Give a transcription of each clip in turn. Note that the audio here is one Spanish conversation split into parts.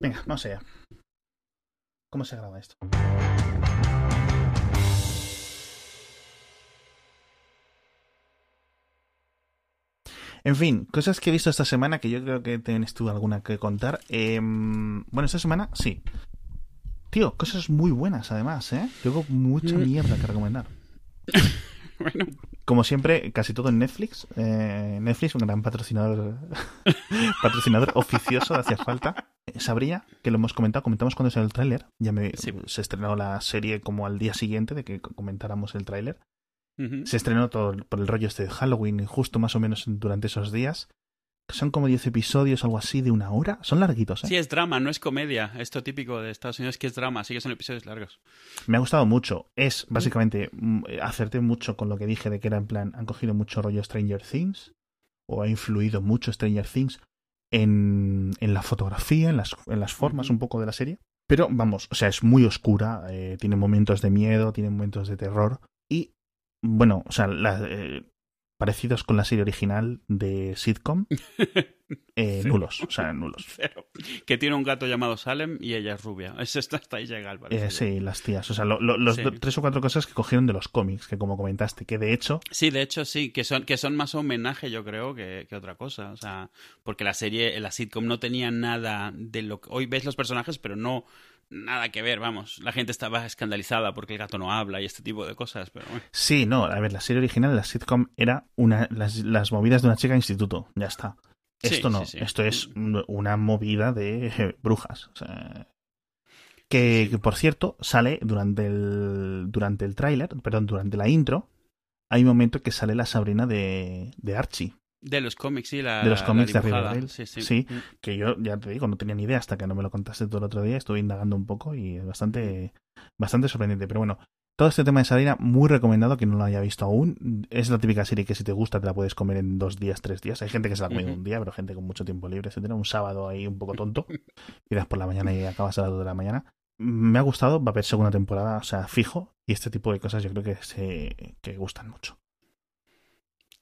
Venga, no sé. ¿Cómo se graba esto? En fin, cosas que he visto esta semana que yo creo que tienes tú alguna que contar. Em, bueno, esta semana sí. Tío, cosas muy buenas además, ¿eh? Tengo mucha Mm. mierda que recomendar. bueno, Como siempre, casi todo en Netflix. Eh, Netflix, un gran patrocinador patrocinador oficioso, hacía falta. Sabría que lo hemos comentado, comentamos cuando salió el tráiler. Ya me, Sí. se estrenó la serie como al día siguiente de que comentáramos el tráiler. Se estrenó todo por el rollo este de Halloween, justo más o menos durante esos días. Son como 10 episodios, algo así, de una hora. Son larguitos, ¿eh? Sí, es drama, no es comedia. Esto típico de Estados Unidos que es drama, así que son episodios largos. Me ha gustado mucho. Es básicamente, mm, acerté mucho con lo que dije de que era en plan, han cogido mucho rollo Stranger Things, o ha influido mucho Stranger Things en, en la fotografía, en las, en las formas un poco de la serie. Pero vamos, o sea, es muy oscura, eh, tiene momentos de miedo, tiene momentos de terror. Y bueno, o sea, la- eh, parecidos con la serie original de sitcom, eh, Sí. nulos, o sea, nulos. Cero. Que tiene un gato llamado Salem y ella es rubia. Eso está hasta ahí llega. Eh, sí, las tías. O sea, lo- lo- los Sí. tres o cuatro cosas que cogieron de los cómics, que como comentaste, que de hecho Sí, de hecho sí, que son, que son más homenaje yo creo que, que otra cosa. O sea, porque la serie, la sitcom no tenía nada de lo que... Hoy ves los personajes, pero no nada que ver, vamos. La gente estaba escandalizada porque el gato no habla y este tipo de cosas, pero bueno. Sí, no, a ver, la serie original de la sitcom era una, las, las movidas de una chica de instituto, ya está. Sí, Esto no, sí, sí. esto es una movida de eh, brujas. o sea, que, que, por cierto, sale durante el, durante el tráiler, perdón, durante la intro, hay un momento que sale la sobrina de, de Archie, De los cómics, sí, la de los cómics de. Riverdale. Sí, sí. Sí. Mm. que yo ya te digo, no tenía ni idea hasta que no me lo contaste todo el otro día, estuve indagando un poco y es bastante, bastante sorprendente. Pero bueno, todo este tema de Sabrina, muy recomendado que no lo haya visto aún. Es la típica serie que si te gusta te la puedes comer en dos días, tres días. Hay gente que se la come en un día, pero gente con mucho tiempo libre, etcétera. Un sábado ahí un poco tonto, tiras por la mañana y acabas a las dos de la mañana. Me ha gustado, va a haber segunda temporada, o sea, fijo, y este tipo de cosas yo creo que se que gustan mucho.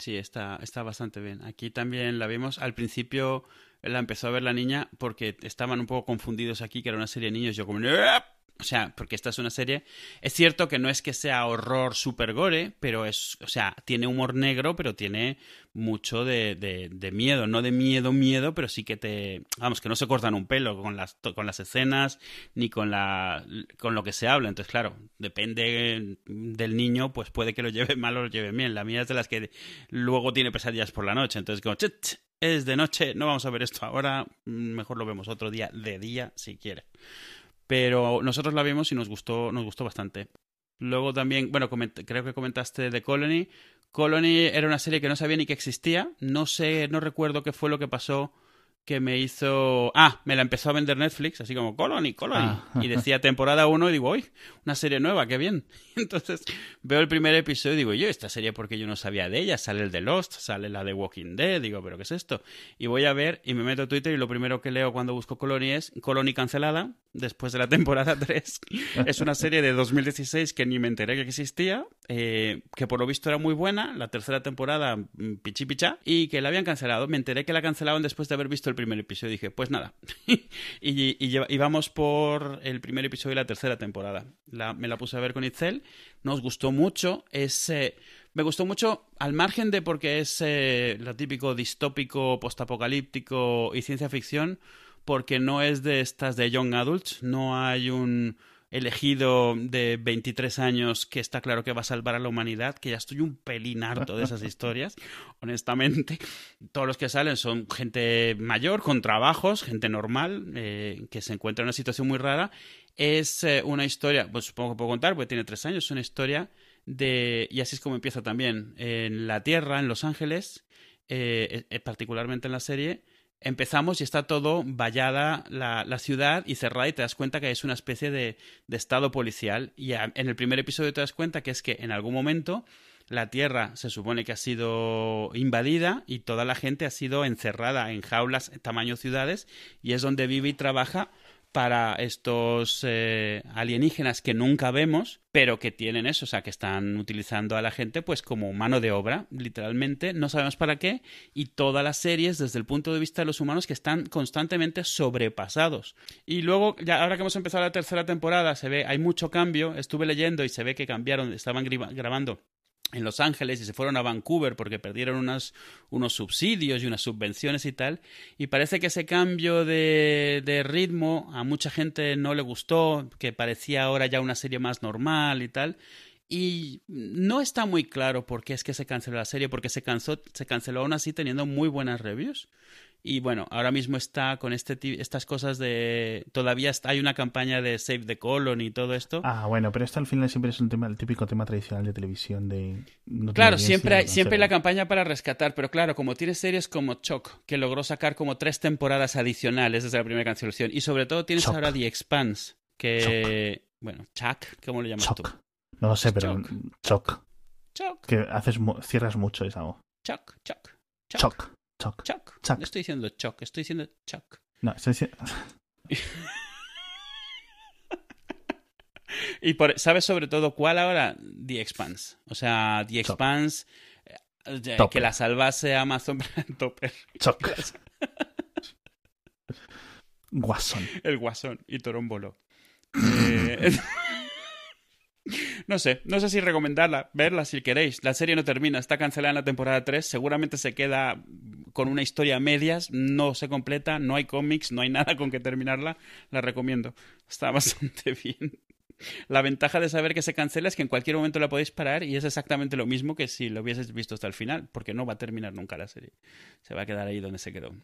Sí, está, está bastante bien. Aquí también la vimos. Al principio la empezó a ver la niña porque estaban un poco confundidos aquí, que era una serie de niños. Yo como... O sea, porque esta es una serie... Es cierto que no es que sea horror super gore, pero es... O sea, tiene humor negro, pero tiene mucho de, de, miedo. No de miedo, miedo, pero sí que te... Vamos, que no se cortan un pelo con las, con las escenas ni con, la, con lo que se habla. Entonces, claro, depende del niño, pues puede que lo lleve mal o lo lleve bien. La mía es de las que luego tiene pesadillas por la noche. Entonces, como, "Chit, es de noche, no vamos a ver esto ahora, mejor lo vemos otro día, de día, si quiere. Pero nosotros la vimos y nos gustó, nos gustó bastante. Luego también, bueno, creo que comentaste de Colony. Colony era una serie que no sabía ni que existía. No sé, no recuerdo qué fue lo que pasó que me hizo... Ah, me la empezó a vender Netflix, así como Colony, Colony. Ah. Y decía temporada 1 y digo, uy, una serie nueva, qué bien. Entonces veo el primer episodio y digo, yo, esta serie porque yo no sabía de ella. Sale el de Lost, sale la de Walking Dead, digo, pero ¿qué es esto? Y voy a ver y me meto a Twitter y lo primero que leo cuando busco Colony es Colony cancelada después de la temporada 3. es una serie de 2016 que ni me enteré que existía, eh, que por lo visto era muy buena, la tercera temporada mm, pichi picha, y que la habían cancelado. Me enteré que la cancelaban después de haber visto el primer episodio. Dije, pues nada. y, y, y vamos por el primer episodio de la tercera temporada. Me la puse a ver con Itzel, nos gustó mucho. Es, me gustó mucho, al margen de porque es eh, lo típico distópico, postapocalíptico y ciencia ficción, porque no es de estas de Young Adults, no hay un elegido de 23 años que está claro que va a salvar a la humanidad, que ya estoy un pelín harto de esas historias, honestamente. Todos los que salen son gente mayor, con trabajos, gente normal, eh, que se encuentra en una situación muy rara. Es eh, una historia, pues supongo que puedo contar, porque tiene tres años, es una historia de, y así es como empieza también, en la Tierra, en Los Ángeles, eh, particularmente en la serie, empezamos y está todo vallada la, la ciudad y cerrada y te das cuenta que es una especie de, de estado policial. Y en el primer episodio te das cuenta que es que en algún momento la Tierra se supone que ha sido invadida y toda la gente ha sido encerrada en jaulas tamaño ciudades y es donde vive y trabaja para estos eh, alienígenas que nunca vemos, pero que tienen eso, o sea, que están utilizando a la gente pues como mano de obra, literalmente, no sabemos para qué, y todas las series desde el punto de vista de los humanos que están constantemente sobrepasados. Y luego, ya ahora que hemos empezado la tercera temporada, se ve, hay mucho cambio, estuve leyendo y se ve que cambiaron, estaban grabando en Los Ángeles y se fueron a Vancouver porque perdieron unos subsidios y unas subvenciones y tal. Y parece que ese cambio de, de, ritmo a mucha gente no le gustó, que parecía ahora ya una serie más normal y tal. Y no está muy claro por qué es que se canceló la serie, porque se, cansó, se canceló aún así teniendo muy buenas reviews. Y bueno, ahora mismo está con este estas cosas de. Todavía está, hay una campaña de Save the Colon y todo esto. Ah, bueno, pero esto al final siempre es un tema, el típico tema tradicional de televisión de. claro, siempre hay, siempre hay la campaña para rescatar, pero claro, como tienes series como Choc, que logró sacar como tres temporadas adicionales desde la primera cancelación, y sobre todo tienes ahora The Expanse, que. Bueno, Chuck, ¿cómo lo llamas tú? No lo sé, pero. Choc. Choc. Que haces, cierras mucho esa voz. Choc, Choc. Choc. Chuck. Chuck. No estoy diciendo Chuck, estoy diciendo Chuck. No, estoy diciendo... y por, ¿sabes sobre todo cuál ahora? The Expanse. O sea, The Expanse, eh, que la salvase Amazon Topper. Chuck. Guasón. El Guasón y Torombolo. eh... No sé, no sé si recomendarla, verla si queréis. La serie no termina, está cancelada en la temporada 3, seguramente se queda con una historia a medias, no se completa, no hay cómics, no hay nada con que terminarla, la recomiendo. Está bastante bien. La ventaja de saber que se cancela es que en cualquier momento la podéis parar y es exactamente lo mismo que si lo hubieses visto hasta el final, porque no va a terminar nunca la serie. Se va a quedar ahí donde se quedó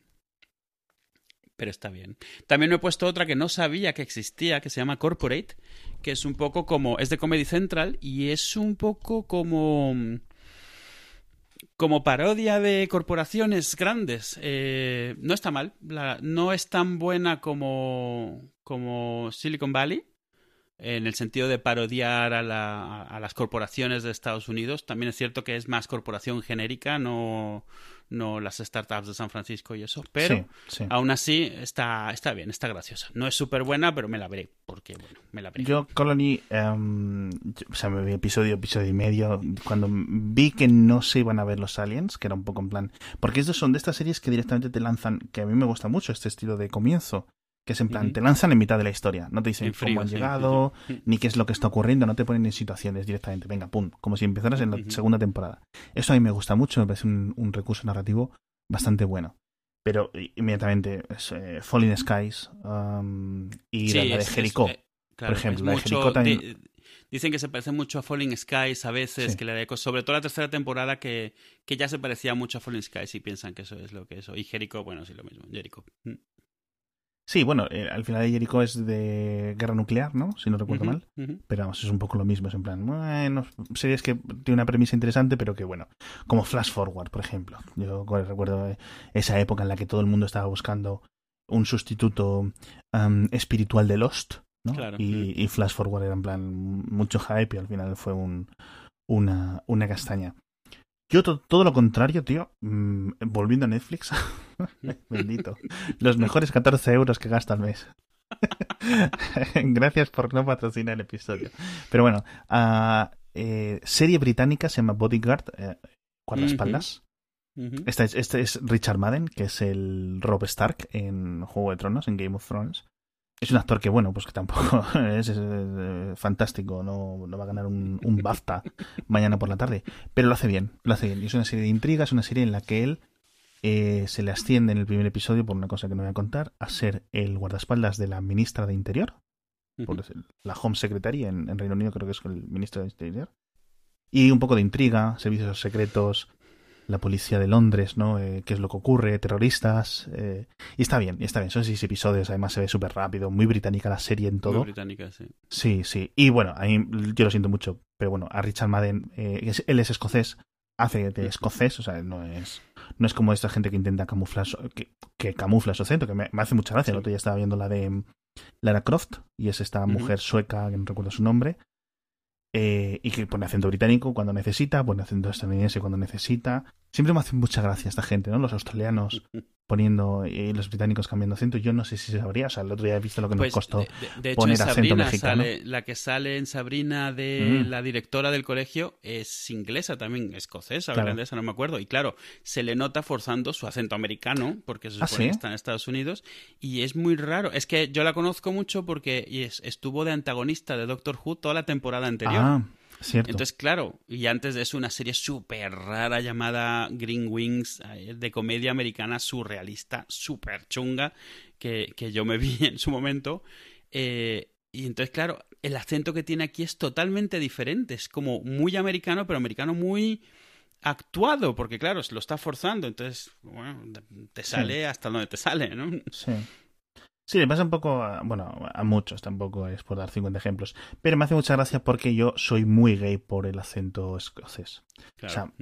pero está bien. También me he puesto otra que no sabía que existía, que se llama Corporate, que es un poco como, es de Comedy Central y es un poco como como parodia de corporaciones grandes. Eh, no está mal, no es tan buena como, como Silicon Valley, en el sentido de parodiar a, a, las corporaciones de Estados Unidos. También es cierto que es más corporación genérica, no, no las startups de San Francisco y eso, pero aún así está, está bien, está graciosa. No es súper buena, pero me la veré, porque bueno, me la veré. Yo, Colony, um, o sea, me vi episodio, episodio y medio, cuando vi que no se iban a ver los aliens, que era un poco en plan, porque estos son de estas series que directamente te lanzan, que a mí me gusta mucho este estilo de comienzo, que es en plan, te lanzan en mitad de la historia, no te dicen cómo han llegado, ni qué es lo que está ocurriendo, no te ponen en situaciones directamente, venga, pum, como si empezaras en la segunda temporada. Eso a mí me gusta mucho, me parece un, recurso narrativo bastante bueno. Pero inmediatamente es eh, Falling Skies um, y la, de Jericho, eh, por ejemplo. La de Jericho también... Dicen que se parece mucho a Falling Skies a veces, que le sobre todo la tercera temporada que, que ya se parecía mucho a Falling Skies y piensan que eso es lo que es. Y Jericho, bueno, sí, lo mismo, Jericho. Sí, bueno, eh, al final de Jericho es de guerra nuclear, ¿no? Si no recuerdo mal. Pero vamos, es un poco lo mismo. Es en plan, bueno, series que tiene una premisa interesante, pero que bueno, como Flash Forward, por ejemplo. Yo recuerdo esa época en la que todo el mundo estaba buscando un sustituto espiritual de Lost, ¿no? Claro. Y, Flash Forward era en plan mucho hype y al final fue un, una, una castaña. Yo todo lo contrario, tío. Mm, volviendo a Netflix. Bendito. Los mejores 14 euros que gasta al mes. Gracias por no patrocinar el episodio. Pero bueno, uh, eh, serie británica se llama Bodyguard, eh, guardaespaldas. este, es, este es Richard Madden, que es el Rob Stark en Juego de Tronos, en Game of Thrones es un actor que, bueno, pues que tampoco es, fantástico, no, no, va a ganar un, un BAFTA mañana por la tarde, pero lo hace bien, lo hace bien. Y es una serie de intrigas, es una serie en la que él eh, se le asciende en el primer episodio, por una cosa que no voy a contar, a ser el guardaespaldas de la ministra de Interior, por la Home Secretary en, en, Reino Unido, creo que es el ministro de Interior. Y un poco de intriga, servicios secretos, la policía de Londres, ¿no? Eh, ¿Qué es lo que ocurre? Terroristas. Eh, y está bien, está bien. Son seis episodios, además se ve súper rápido, muy británica la serie en todo. Muy británica, sí. Sí, sí. Y bueno, ahí yo lo siento mucho, pero bueno, a Richard Madden, eh, él es escocés, hace de escocés, o sea, no es, no es como esta gente que intenta camuflar, que, que camufla su acento, que me, hace mucha gracia. El otro día estaba viendo la de Lara Croft, y es esta mujer sueca, que no recuerdo su nombre, eh, y que pone acento británico cuando necesita, pone acento estadounidense cuando necesita. Siempre me hace mucha gracia esta gente, ¿no? Los australianos poniendo y los británicos cambiando acento. Yo no sé si sabría, o sea, el otro día he visto lo que nos Pues, costó de, hecho, poner en acento Sabrina mexicano. sale, la que sale en Sabrina de Mm. la directora del colegio es inglesa también, escocesa, Claro. irlandesa, no me acuerdo. Y claro, se le nota forzando su acento americano, porque se ¿Ah, supone sí? que está en Estados Unidos. Y es muy raro. Es que yo la conozco mucho porque estuvo de antagonista de Doctor Who toda la temporada anterior. Ah, cierto. Entonces, claro, y antes de eso una serie súper rara llamada Green Wings, eh, de comedia americana surrealista, súper chunga, que, que yo me vi en su momento. Eh, y entonces, claro, el acento que tiene aquí es totalmente diferente, es como muy americano, pero americano muy actuado, porque claro, se lo está forzando, entonces, bueno, te sale hasta donde te sale, ¿no? Sí. Sí, le pasa un poco, a, bueno, a muchos, tampoco es por dar 50 ejemplos, pero me hace mucha gracia porque yo soy muy gay por el acento escocés. Claro. O sea,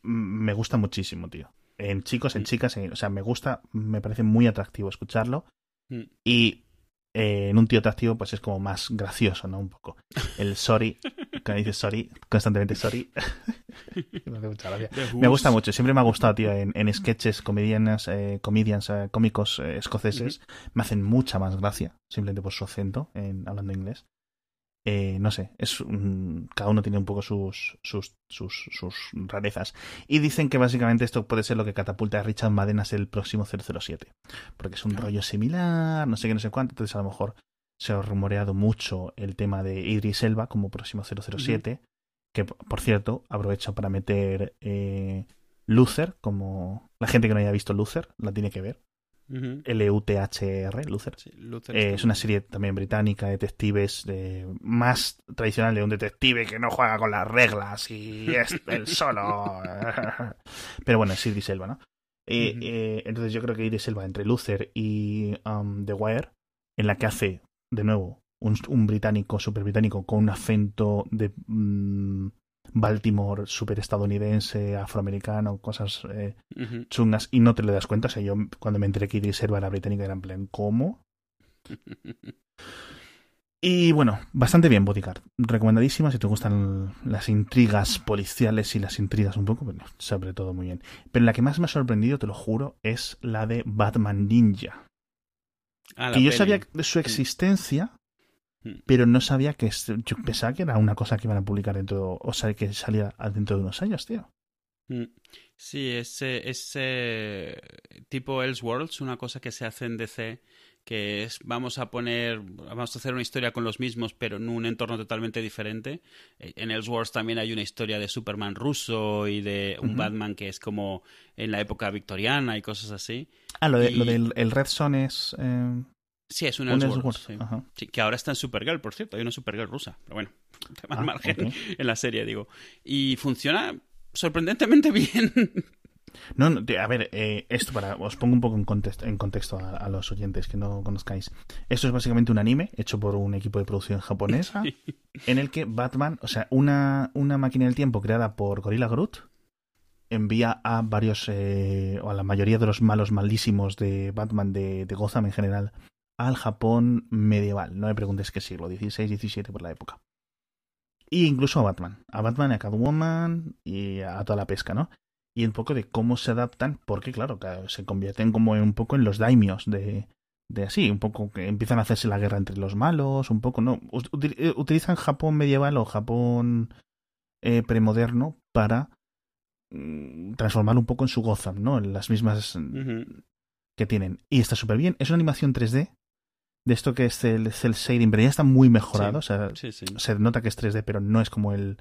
me gusta muchísimo, tío. En chicos, en Mm. chicas, en- o sea, me gusta, me parece muy atractivo escucharlo Mm. y eh, en un tío atractivo pues es como más gracioso, ¿no? Un poco. El sorry, cuando dices sorry, constantemente sorry, me hace mucha gracia. Me gusta mucho, siempre me ha gustado, tío, en, en sketches, comedianas, eh, comedians, eh, cómicos eh, escoceses, me hacen mucha más gracia, simplemente por su acento, en, hablando inglés. Eh, no sé, es un- cada uno tiene un poco sus, sus, sus, sus rarezas. Y dicen que básicamente esto puede ser lo que catapulta a Richard Madden a ser el próximo 007. Porque es un Ah. rollo similar, no sé qué, no sé cuánto. Entonces a lo mejor se ha rumoreado mucho el tema de Idris Elba como próximo 007. Que, por cierto, aprovecho para meter eh, Luther, como la gente que no haya visto Luther, la tiene que ver. L-U-T-H-R, Luther. Sí, Luther Eh, es una serie también británica, de detectives, de, más tradicional de un detective que no juega con las reglas y es el solo. Pero bueno, es Idris Elba, ¿no? Eh, eh, entonces yo creo que Idris Elba entre Luther y um, The Wire, en la que hace, de nuevo, un, un británico, super británico, con un acento de mm, Baltimore, super estadounidense, afroamericano, cosas eh, chungas, y no te le das cuenta. O sea, yo cuando me enteré que Idris Elba era británico, era en plan, ¿cómo? Y bueno, bastante bien Bodyguard. Recomendadísima si te gustan las intrigas policiales y las intrigas un poco, sobre todo muy bien. Pero la que más me ha sorprendido, te lo juro, es la de Batman Ninja. Ah, que yo peli. sabía de su existencia, Mm. pero no sabía que yo pensaba que era una cosa que iban a publicar dentro, o sea, que salía dentro de unos años, tío. Mm. Sí, ese, ese tipo Elseworlds, una cosa que se hace en DC, que es vamos a poner, vamos a hacer una historia con los mismos, pero en un entorno totalmente diferente. Eh, En Elseworlds también hay una historia de Superman ruso y de un. Batman que es como en la época victoriana y cosas así. Ah, lo, de, Y- lo del el Red Son es eh, Sí, es un un Elseworlds. Sí. Sí, que ahora está en Supergirl, por cierto. Hay una Supergirl rusa. Pero bueno, tema al Ah, margen en la serie, digo. Y funciona sorprendentemente bien. No, no, a ver, eh, esto para os pongo un poco en contexto, en contexto a, a los oyentes que no conozcáis. Esto es básicamente un anime hecho por un equipo de producción japonesa en el que Batman, o sea, una, una máquina del tiempo creada por Gorilla Groot envía a varios, eh, o a la mayoría de los malos malísimos de Batman de, de Gotham en general, al Japón medieval. No me preguntes qué siglo, 16, 17 por la época. Y incluso a Batman. A Batman, a Catwoman y a toda la pesca, ¿no? Y un poco de cómo se adaptan, porque claro, se convierten como un poco en los daimios de, de así, un poco que empiezan a hacerse la guerra entre los malos, un poco, ¿no? Eh, Utilizan Japón medieval o Japón eh, premoderno para mm, transformarlo un poco en su Gotham, ¿no? En las mismas mm, que tienen. Y está súper bien. Es una animación 3D de esto que es el cel shading, pero ya está muy mejorado. O sea, Sí, sí. se nota que es 3D, pero no es como el,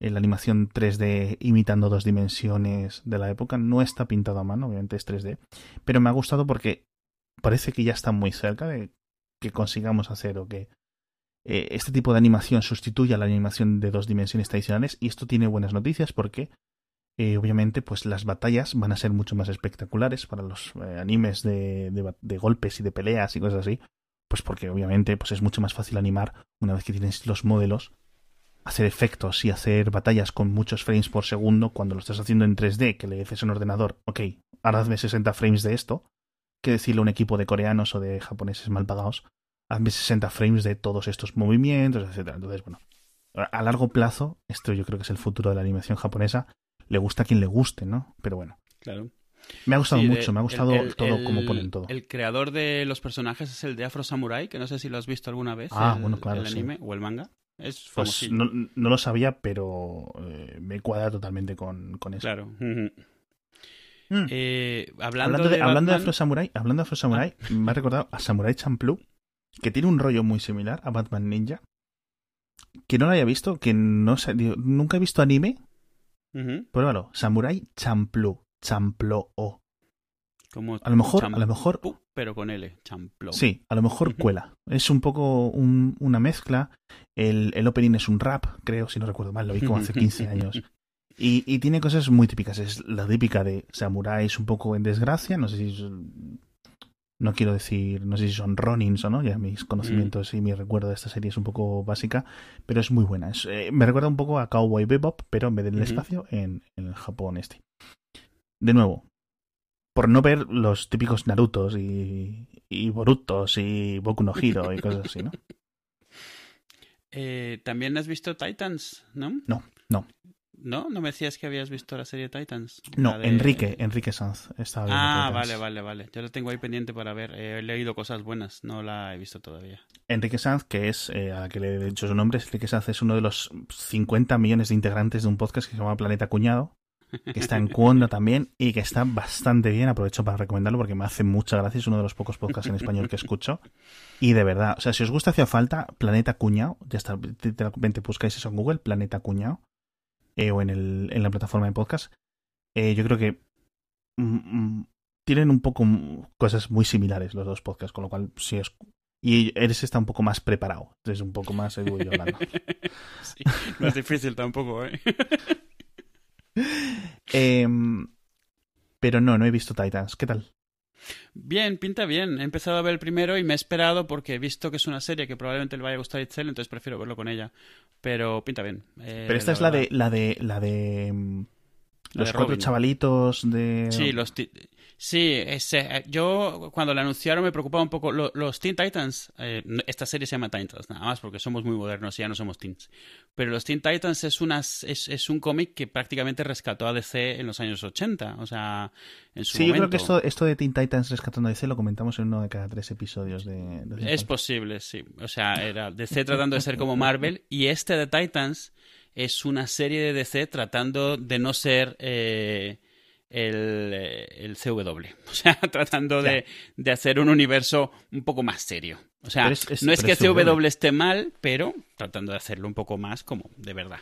el animación 3D imitando dos dimensiones de la época. No está pintado a mano, obviamente es 3D. Pero me ha gustado porque parece que ya está muy cerca de que consigamos hacer o que eh, este tipo de animación sustituya la animación de dos dimensiones tradicionales. Y esto tiene buenas noticias porque eh, obviamente pues las batallas van a ser mucho más espectaculares para los eh, animes de, de de golpes y de peleas y cosas así. Pues porque obviamente pues es mucho más fácil animar una vez que tienes los modelos hacer efectos y hacer batallas con muchos frames por segundo cuando lo estás haciendo en 3D, que le dices a un ordenador, ok, ahora hazme 60 frames de esto, que decirle a un equipo de coreanos o de japoneses mal pagados, hazme 60 frames de todos estos movimientos, etcétera. Entonces, bueno, a largo plazo, esto yo creo que es el futuro de la animación japonesa, le gusta a quien le guste, ¿no? Pero bueno. Claro. Me ha gustado Sí, de- mucho, me ha gustado el- el- todo el- como ponen todo. El creador de los personajes es el de Afro Samurai, que no sé si lo has visto alguna vez. Ah, bueno, claro, El sí. anime o el manga. Es Pues no, no lo sabía, pero eh, me cuadra totalmente con, con eso. Claro. ujú. Mm. Eh, hablando, hablando, de, hablando de Afro Samurai, hablando de Afro Samurai, me ha recordado a Samurai Champloo, que tiene un rollo muy similar a Batman Ninja. Que no lo haya visto, que no nunca he visto anime. Pruébalo. Samurai Champloo. Champloo. A lo mejor, a lo mejor, pero con L, champlo. sí, a lo mejor cuela. Es un poco un- una mezcla. El, el opening es un rap, creo, si no recuerdo mal, lo vi como hace 15 años. Y, y tiene cosas muy típicas. Es la típica de samuráis un poco en desgracia. No sé si. es- No quiero decir. No sé si son Ronins o no. Ya mis conocimientos y mi recuerdo de esta serie es un poco básica. Pero es muy buena. Es, eh, me recuerda un poco a Cowboy Bebop, pero en vez del Ujú. espacio, en, en el Japón este. De nuevo. Por no ver los típicos Narutos y, y Borutos y Boku no Hero y cosas así, ¿no? Eh, También has visto Titans, ¿no? No, no. ¿No? ¿No me decías que habías visto la serie Titans? No, La de- Enrique, Enrique Sanz. Estaba viendo Ah, Titans. vale, vale, vale. Yo lo tengo ahí pendiente para ver. Eh, he leído cosas buenas, no la he visto todavía. Enrique Sanz, que es, eh, a la que le he dicho su nombre, Enrique Sanz es uno de los 50 millones de integrantes de un podcast que se llama Planeta Cuñado, que está en Cuonda también y que está bastante bien. Aprovecho para recomendarlo porque me hace mucha gracia. Es uno de los pocos podcasts en español que escucho. Y de verdad, o sea, si os gusta Hacía Falta, Planeta Cuñado, ya está, literalmente buscáis eso en Google, Planeta Cuñado, eh, o en, el, en la plataforma de podcast. Eh, yo creo que mm, mm, tienen un poco cosas muy similares los dos podcasts, con lo cual, si es. Y eres está un poco más preparado, es un poco más hablando. Sí, no es difícil tampoco, ¿eh? Em, pero no, no he visto Titans. ¿Qué tal? Bien, pinta bien. He empezado a ver el primero y me he esperado porque he visto que es una serie que probablemente le vaya a gustar a Itzel, entonces prefiero verlo con ella. Pero pinta bien. eh, Pero esta es la de la de la de mm, La los de cuatro Robin. chavalitos de Sí, los sí ese, eh, yo cuando la anunciaron me preocupaba un poco. Lo- los Teen Titans, eh, esta serie se llama Titans, nada más porque somos muy modernos y ya no somos teens. Pero los Teen Titans es, unas, es, es un cómic que prácticamente rescató a DC en los años 80. O sea, en su Sí, yo creo que esto, esto de Teen Titans rescatando a DC lo comentamos en uno de cada tres episodios de, de Es posible, sí. O sea, era DC tratando de ser como Marvel y este de Titans es una serie de DC tratando de no ser eh, el, eh, el CW. O sea, tratando de, de hacer un universo un poco más serio. O sea, Pero es- es- no es que CW. Esté mal, pero tratando de hacerlo un poco más como de verdad.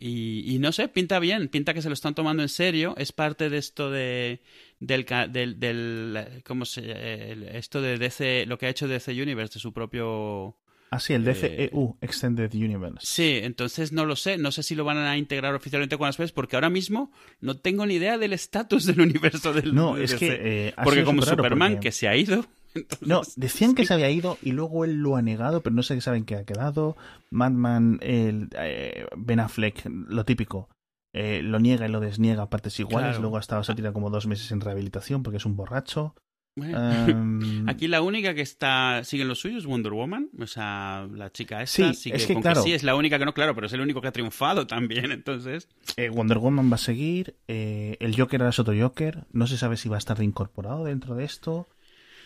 Y, y no sé, pinta bien, pinta que se lo están tomando en serio. Es parte de esto de del, del, del ¿cómo se esto de DC, lo que ha hecho DC Universe de su propio Ah, sí, el eh, DCEU, Extended Universe. Sí, entonces no lo sé, no sé si lo van a integrar oficialmente con las veces porque ahora mismo no tengo ni idea del estatus del universo del No, es DC. que eh, porque como Superman porque- que se ha ido, entonces- No, decían que se había ido y luego él lo ha negado, pero no sé qué saben que ha quedado. Madman, el, eh, Ben Affleck, lo típico, eh, lo niega y lo desniega a partes iguales. Claro. Luego ha estado, se ha tirado como dos meses en rehabilitación porque es un borracho. Em, Aquí la única que está sigue en lo suyo es Wonder Woman, o sea, la chica Sí, esta sigue es que claro. sí es la única que no, claro, pero es el único que ha triunfado también, entonces. eh, Wonder Woman va a seguir. eh, el Joker ahora es otro Joker. No se sabe si va a estar reincorporado dentro de esto.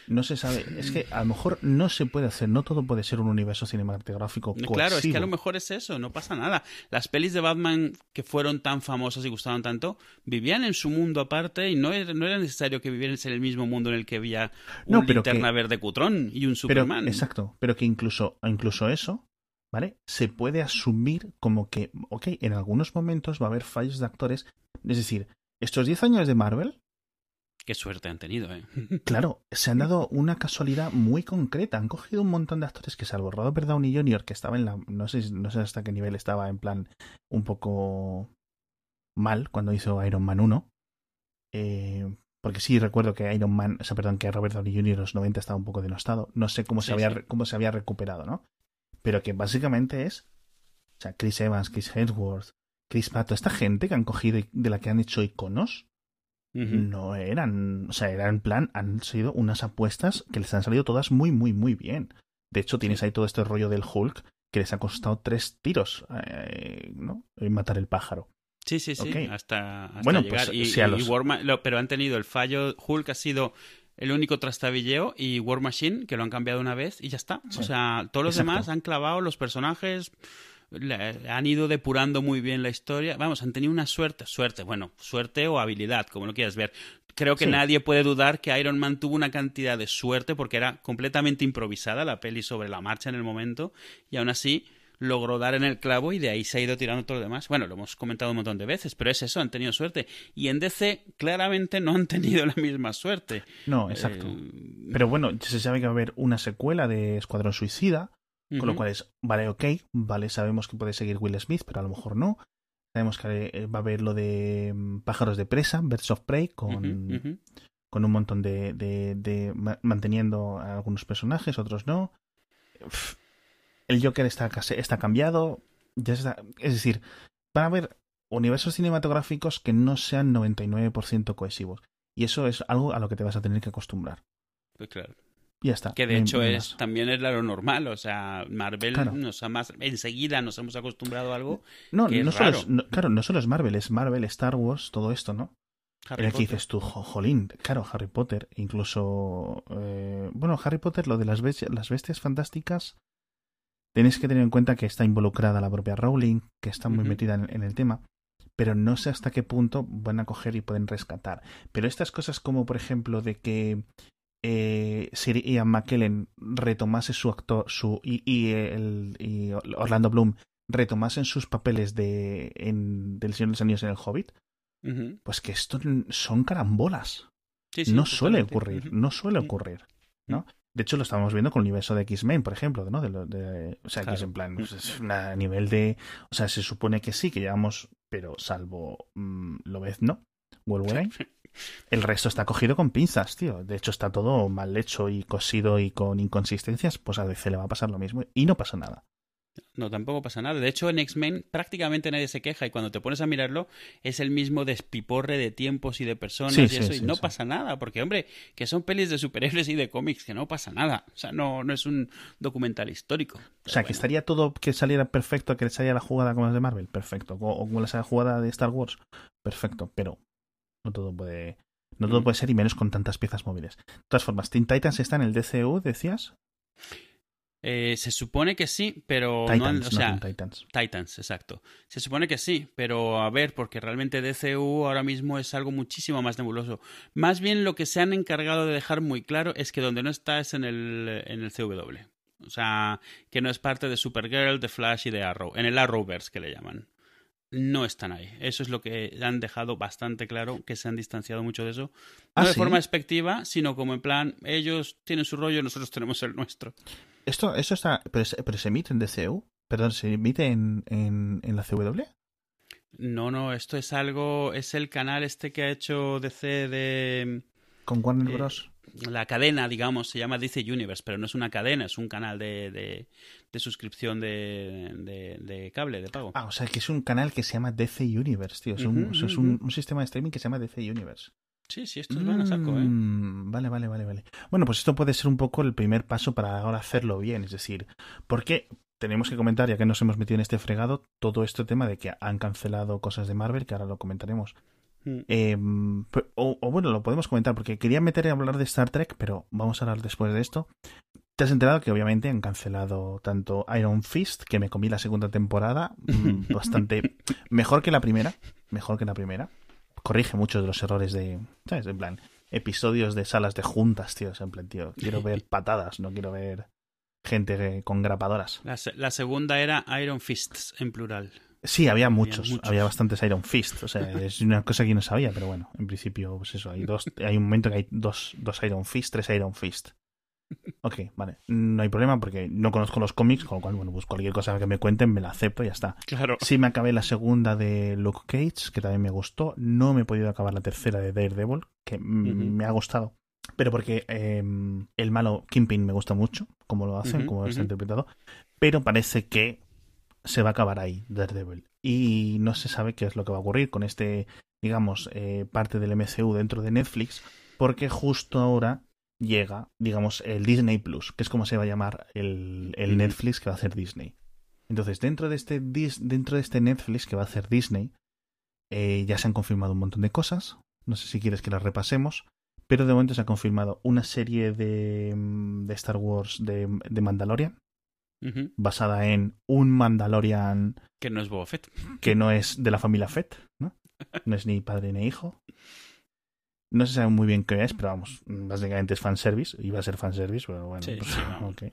No se sabe. Es que a lo mejor no se puede hacer. No todo puede ser un universo cinematográfico Claro, es que a lo mejor es eso, no pasa nada. Las pelis de Batman que fueron tan famosas y gustaban tanto, vivían en su mundo aparte y no era, no era necesario que vivieran en el mismo mundo en el que había un No, linterna que- verde cutrón y un Pero, Superman. exacto, pero que incluso, incluso eso, ¿vale? Se puede asumir como que, ok, en algunos momentos va a haber fallos de actores. Es decir, estos 10 años de Marvel, Qué suerte han tenido, ¿eh? claro, se han dado una casualidad muy concreta. Han cogido un montón de actores que, salvo Robert Downey Jr., que estaba en la. No sé, no sé hasta qué nivel estaba, en plan, un poco mal cuando hizo Iron Man 1. Eh, porque sí recuerdo que Iron Man, o sea, perdón, que Robert Downey Jr. en los 90 estaba un poco denostado. No sé cómo, Sí, se, había, sí. cómo se había recuperado, ¿no? Pero que básicamente es. O sea, Chris Evans, Chris Hemsworth, Chris Pratt, toda esta gente que han cogido y de la que han hecho iconos, No eran. O sea, eran en plan, han sido unas apuestas que les han salido todas muy, muy, muy bien. De hecho, tienes ahí todo este rollo del Hulk que les ha costado tres tiros, eh, ¿no? En matar el pájaro. Sí, sí, sí, hasta, hasta Bueno, llegar. pues, y, si a y los- War lo- pero han tenido el fallo, Hulk ha sido el único trastabilleo y War Machine, que lo han cambiado una vez y ya está. Sí. O sea, todos los Exacto. demás han clavado los personajes, han ido depurando muy bien la historia. Vamos, han tenido una suerte, suerte, bueno, suerte o habilidad, como lo quieras ver. Creo que Sí. nadie puede dudar que Iron Man tuvo una cantidad de suerte porque era completamente improvisada la peli sobre la marcha en el momento y aún así logró dar en el clavo y de ahí se ha ido tirando todo lo demás. Bueno, lo hemos comentado un montón de veces, pero es eso, han tenido suerte. Y en DC claramente no han tenido la misma suerte. No, exacto. Eh, Pero bueno, se sabe que va a haber una secuela de Escuadrón Suicida, con lo cual es, vale, ok, vale, sabemos que puede seguir Will Smith, pero a lo mejor no. Sabemos que eh, va a haber lo de mm, Pájaros de Presa, Birds of Prey, con, con un montón de, de, de ma- manteniendo a algunos personajes, otros no. Uf, El Joker está, está cambiado. Ya está, es decir, van a haber universos cinematográficos que no sean 99% cohesivos. Y eso es algo a lo que te vas a tener que acostumbrar. Pues claro. Ya está. Que de hecho es también es lo normal, o sea, Marvel Claro. nos ha más enseguida nos hemos acostumbrado a algo. No, que es no solo raro. es, no- claro, no solo es Marvel, es Marvel, Star Wars, todo esto, ¿no? Harry el que dices tú, jo- jolín, claro, Harry Potter, incluso... eh, bueno, Harry Potter, lo de las, bes- las bestias fantásticas, tenéis que tener en cuenta que está involucrada la propia Rowling, que está muy metida en, en el tema, pero no sé hasta qué punto van a coger y pueden rescatar. Pero estas cosas como, por ejemplo, de que eh, Sir Ian McKellen retomase su actor, su y, y el, y Orlando Bloom retomasen sus papeles de en, del Señor de los Anillos en el Hobbit, pues que esto son carambolas. Sí, sí, no suele ocurrir, no suele ocurrir, ¿no? De hecho, lo estamos viendo con el universo de X-Men, por ejemplo, ¿no? De, de- o sea, que es Claro. en plan, pues, es una- a nivel de... O sea, se supone que sí, que llevamos, pero salvo mm, Lobezno, Wolverine, el resto está cogido con pinzas, tío. De hecho, está todo mal hecho y cosido y con inconsistencias, pues a DC le va a pasar lo mismo y no pasa nada. No, tampoco pasa nada. De hecho, en X-Men prácticamente nadie se queja y cuando te pones a mirarlo es el mismo despiporre de tiempos y de personas Sí, y sí, eso sí, y no pasa nada, porque hombre, que son pelis de superhéroes y de cómics, que no pasa nada. O sea, no, no es un documental histórico. O sea, que estaría todo que saliera perfecto, que saliera la jugada como las de Marvel, perfecto. O, o como la jugada de Star Wars, perfecto. Pero no todo puede, no todo Mm. puede ser y menos con tantas piezas móviles. De todas formas, Teen Titans está en el DCU, decías. Eh, se supone que sí, pero no, Titans, o sea, Titans. Titans, exacto. Se supone que sí, pero a ver, porque realmente DCU ahora mismo es algo muchísimo más nebuloso. Más bien lo que se han encargado de dejar muy claro es que donde no está es en el, en el CW. O sea, que no es parte de Supergirl, de Flash y de Arrow. En el Arrowverse que le llaman. No están ahí. Eso es lo que han dejado bastante claro, que se han distanciado mucho de eso. No Ah, de ¿sí? forma expectiva, sino como en plan, ellos tienen su rollo, nosotros tenemos el nuestro. Esto, esto está. Pero se, pero se emite en DCU. Perdón, se emite en, en, en la CW. No, no, esto es algo, es el canal este que ha hecho DC de Con Warner Eh, Bros. La cadena, digamos, se llama DC Universe, pero no es una cadena, es un canal de, de, de suscripción de, de, de cable, de pago. Ah, o sea, que es un canal que se llama DC Universe, tío. Es, un, Ujú, o sea, es un, un sistema de streaming que se llama DC Universe. Sí, sí, esto es van a saco, ¿eh? Mm, Vale, vale, vale, vale. Bueno, pues esto puede ser un poco el primer paso para ahora hacerlo bien. Es decir, porque tenemos que comentar, ya que nos hemos metido en este fregado, todo este tema de que han cancelado cosas de Marvel, que ahora lo comentaremos. Mm. Eh, pe- o, o bueno, lo podemos comentar, porque quería meter a hablar de Star Trek, pero vamos a hablar después de esto. Te has enterado que obviamente han cancelado tanto Iron Fist, que me comí la segunda temporada, mm, bastante mejor que la primera, mejor que la primera. Corrige muchos de los errores de, ¿sabes? En plan, episodios de salas de juntas, tío. En plan, tío, quiero ver patadas, no quiero ver gente que- con grapadoras. La, se- la segunda era Iron Fists, en plural. Sí, había muchos, muchos. había bastantes Iron Fist, o sea, es una cosa que yo no sabía, pero bueno, en principio, pues eso, hay dos, hay un momento que hay dos, dos Iron Fist, tres Iron Fist. Ok, vale, no hay problema porque no conozco los cómics, con lo cual, bueno, pues cualquier cosa que me cuenten me la acepto y ya está. Claro. Sí me acabé la segunda de Luke Cage, que también me gustó, no me he podido acabar la tercera de Daredevil, que me ha gustado, pero porque eh, el malo Kingpin me gusta mucho, como lo hacen, como está ujú. interpretado, pero parece que se va a acabar ahí Daredevil. Y no se sabe qué es lo que va a ocurrir con este, digamos, eh, parte del MCU dentro de Netflix, porque justo ahora llega, digamos, el Disney Plus, que es como se va a llamar el, el. Netflix que va a hacer Disney. Entonces, dentro de este Dis- dentro de este Netflix que va a hacer Disney, eh, ya se han confirmado un montón de cosas. No sé si quieres que las repasemos. Pero de momento se ha confirmado una serie de, mm, de Star Wars de, de Mandalorian, Basada en un Mandalorian Que no es Boba Fett. que no es de la familia Fett, ¿no? No es ni padre ni hijo. No se sabe muy bien qué es, pero vamos, básicamente es fanservice. Iba a ser fanservice, pero bueno. Sí, pues, sí.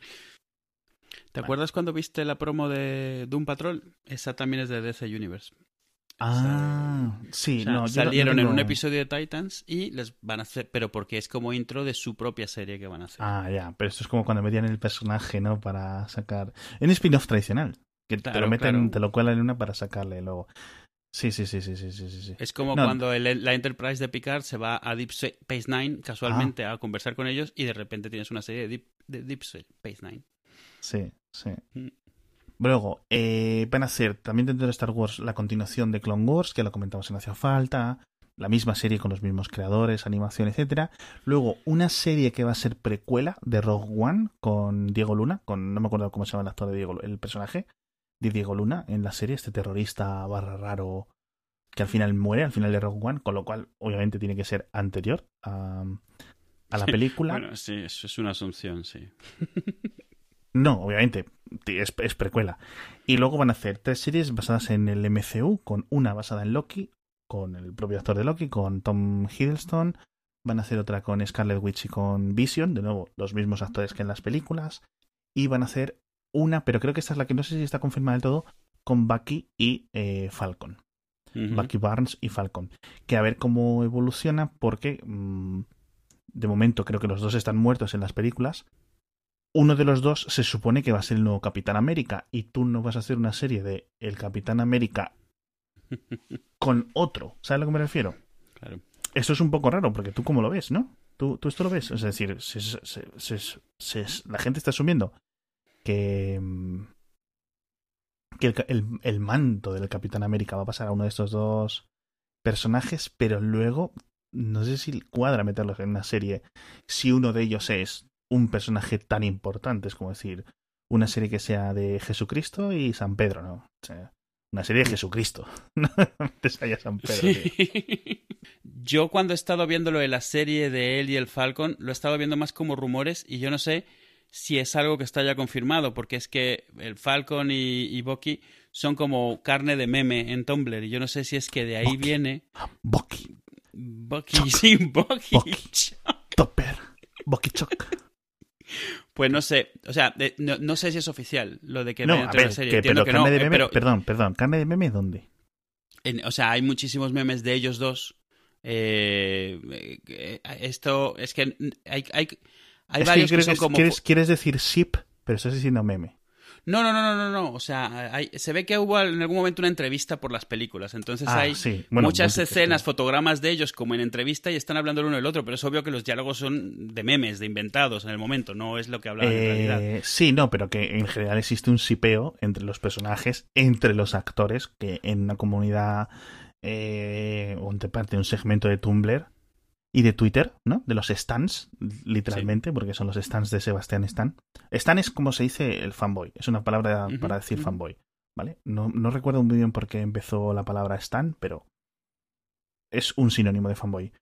¿Te acuerdas cuando viste la promo de Doom Patrol? Esa también es de DC Universe. Ah, sí, O sea, no, salieron en un episodio de Titans y les van a hacer, pero porque es como intro de su propia serie que van a hacer. Ah, ya, pero esto es como cuando metían el personaje, ¿no? Para sacar. En spin-off tradicional. Que te Claro, lo meten, claro. te lo cuelan en una para sacarle luego. Sí, sí, sí, sí, sí, sí, sí. sí. Es como No. cuando el- la Enterprise de Picard se va a Deep Space Nine casualmente Ah. a conversar con ellos y de repente tienes una serie de Deep, de Deep Space Nine. Sí, sí. Mm. Luego, eh, van a hacer también dentro de Star Wars la continuación de Clone Wars, que lo comentamos en Hacía Falta, la misma serie con los mismos creadores, animación, etcétera. Luego, una serie que va a ser precuela de Rogue One con Diego Luna, con no me acuerdo cómo se llama el actor de Diego, el personaje de Diego Luna en la serie, este terrorista barra raro que al final muere, al final de Rogue One, con lo cual obviamente tiene que ser anterior a, a la película. Bueno, sí, eso es una asunción, sí. No, obviamente, es, es precuela. Y luego van a hacer tres series basadas en el MCU, con una basada en Loki, con el propio actor de Loki, con Tom Hiddleston. Van a hacer otra con Scarlet Witch y con Vision, de nuevo, los mismos actores que en las películas. Y van a hacer una, pero creo que esta es la que no sé si está confirmada del todo, con Bucky y eh, Falcon. Bucky Barnes y Falcon. Que a ver cómo evoluciona, porque mm, de momento creo que los dos están muertos en las películas. Uno de los dos se supone que va a ser el nuevo Capitán América, y tú no vas a hacer una serie de el Capitán América con otro. ¿Sabes a lo que me refiero? Claro. Esto es un poco raro, porque tú cómo lo ves, ¿no? ¿Tú, tú esto lo ves? Es decir, se- se- se- se- se- la gente está asumiendo que, mm, que el, el- el manto del Capitán América va a pasar a uno de estos dos personajes, pero luego no sé si cuadra meterlos en una serie si uno de ellos es un personaje tan importante, es como decir, una serie que sea de Jesucristo y San Pedro, ¿no? O sea, una serie de Jesucristo. No metes ahí a San Pedro. Sí. Yo cuando he estado viendo lo de la serie de él y el Falcon, lo he estado viendo más como rumores y yo no sé si es algo que está ya confirmado, porque es que el Falcon y, y Bucky son como carne de meme en Tumblr y yo no sé si es que de ahí Bucky. viene Bucky, Bucky, Chuck. sí, Bucky. Bucky. Topper, Bucky Chuck. Pues no sé, o sea, de- no, no sé si es oficial lo de que No, a ver, la serie. que, Entiendo pero que carne no, de eh, meme, pero perdón, perdón, carne de meme, ¿dónde? En- o sea, hay muchísimos memes de ellos dos. Eh, eh, esto es que hay, hay, hay es varios que, que, creo son que como. quieres, quieres decir ship, pero estás diciendo meme. No, no, no, no, no, no. O sea, hay- se ve que hubo en algún momento una entrevista por las películas. Entonces Ah, hay sí. Bueno, muchas escenas, fotogramas de ellos como en entrevista y están hablando el uno del otro. Pero es obvio que los diálogos son de memes, de inventados en el momento. No es lo que hablan en realidad. Eh, sí, no, pero que en general existe un sipeo entre los personajes, entre los actores, que en una comunidad eh, o entre parte de un segmento de Tumblr y de Twitter, ¿no? De los stands, literalmente, porque son los stands de Sebastián Stan. Stan es como se dice el fanboy, es una palabra para decir fanboy, ¿vale? No, no recuerdo muy bien por qué empezó la palabra Stan, pero es un sinónimo de fanboy.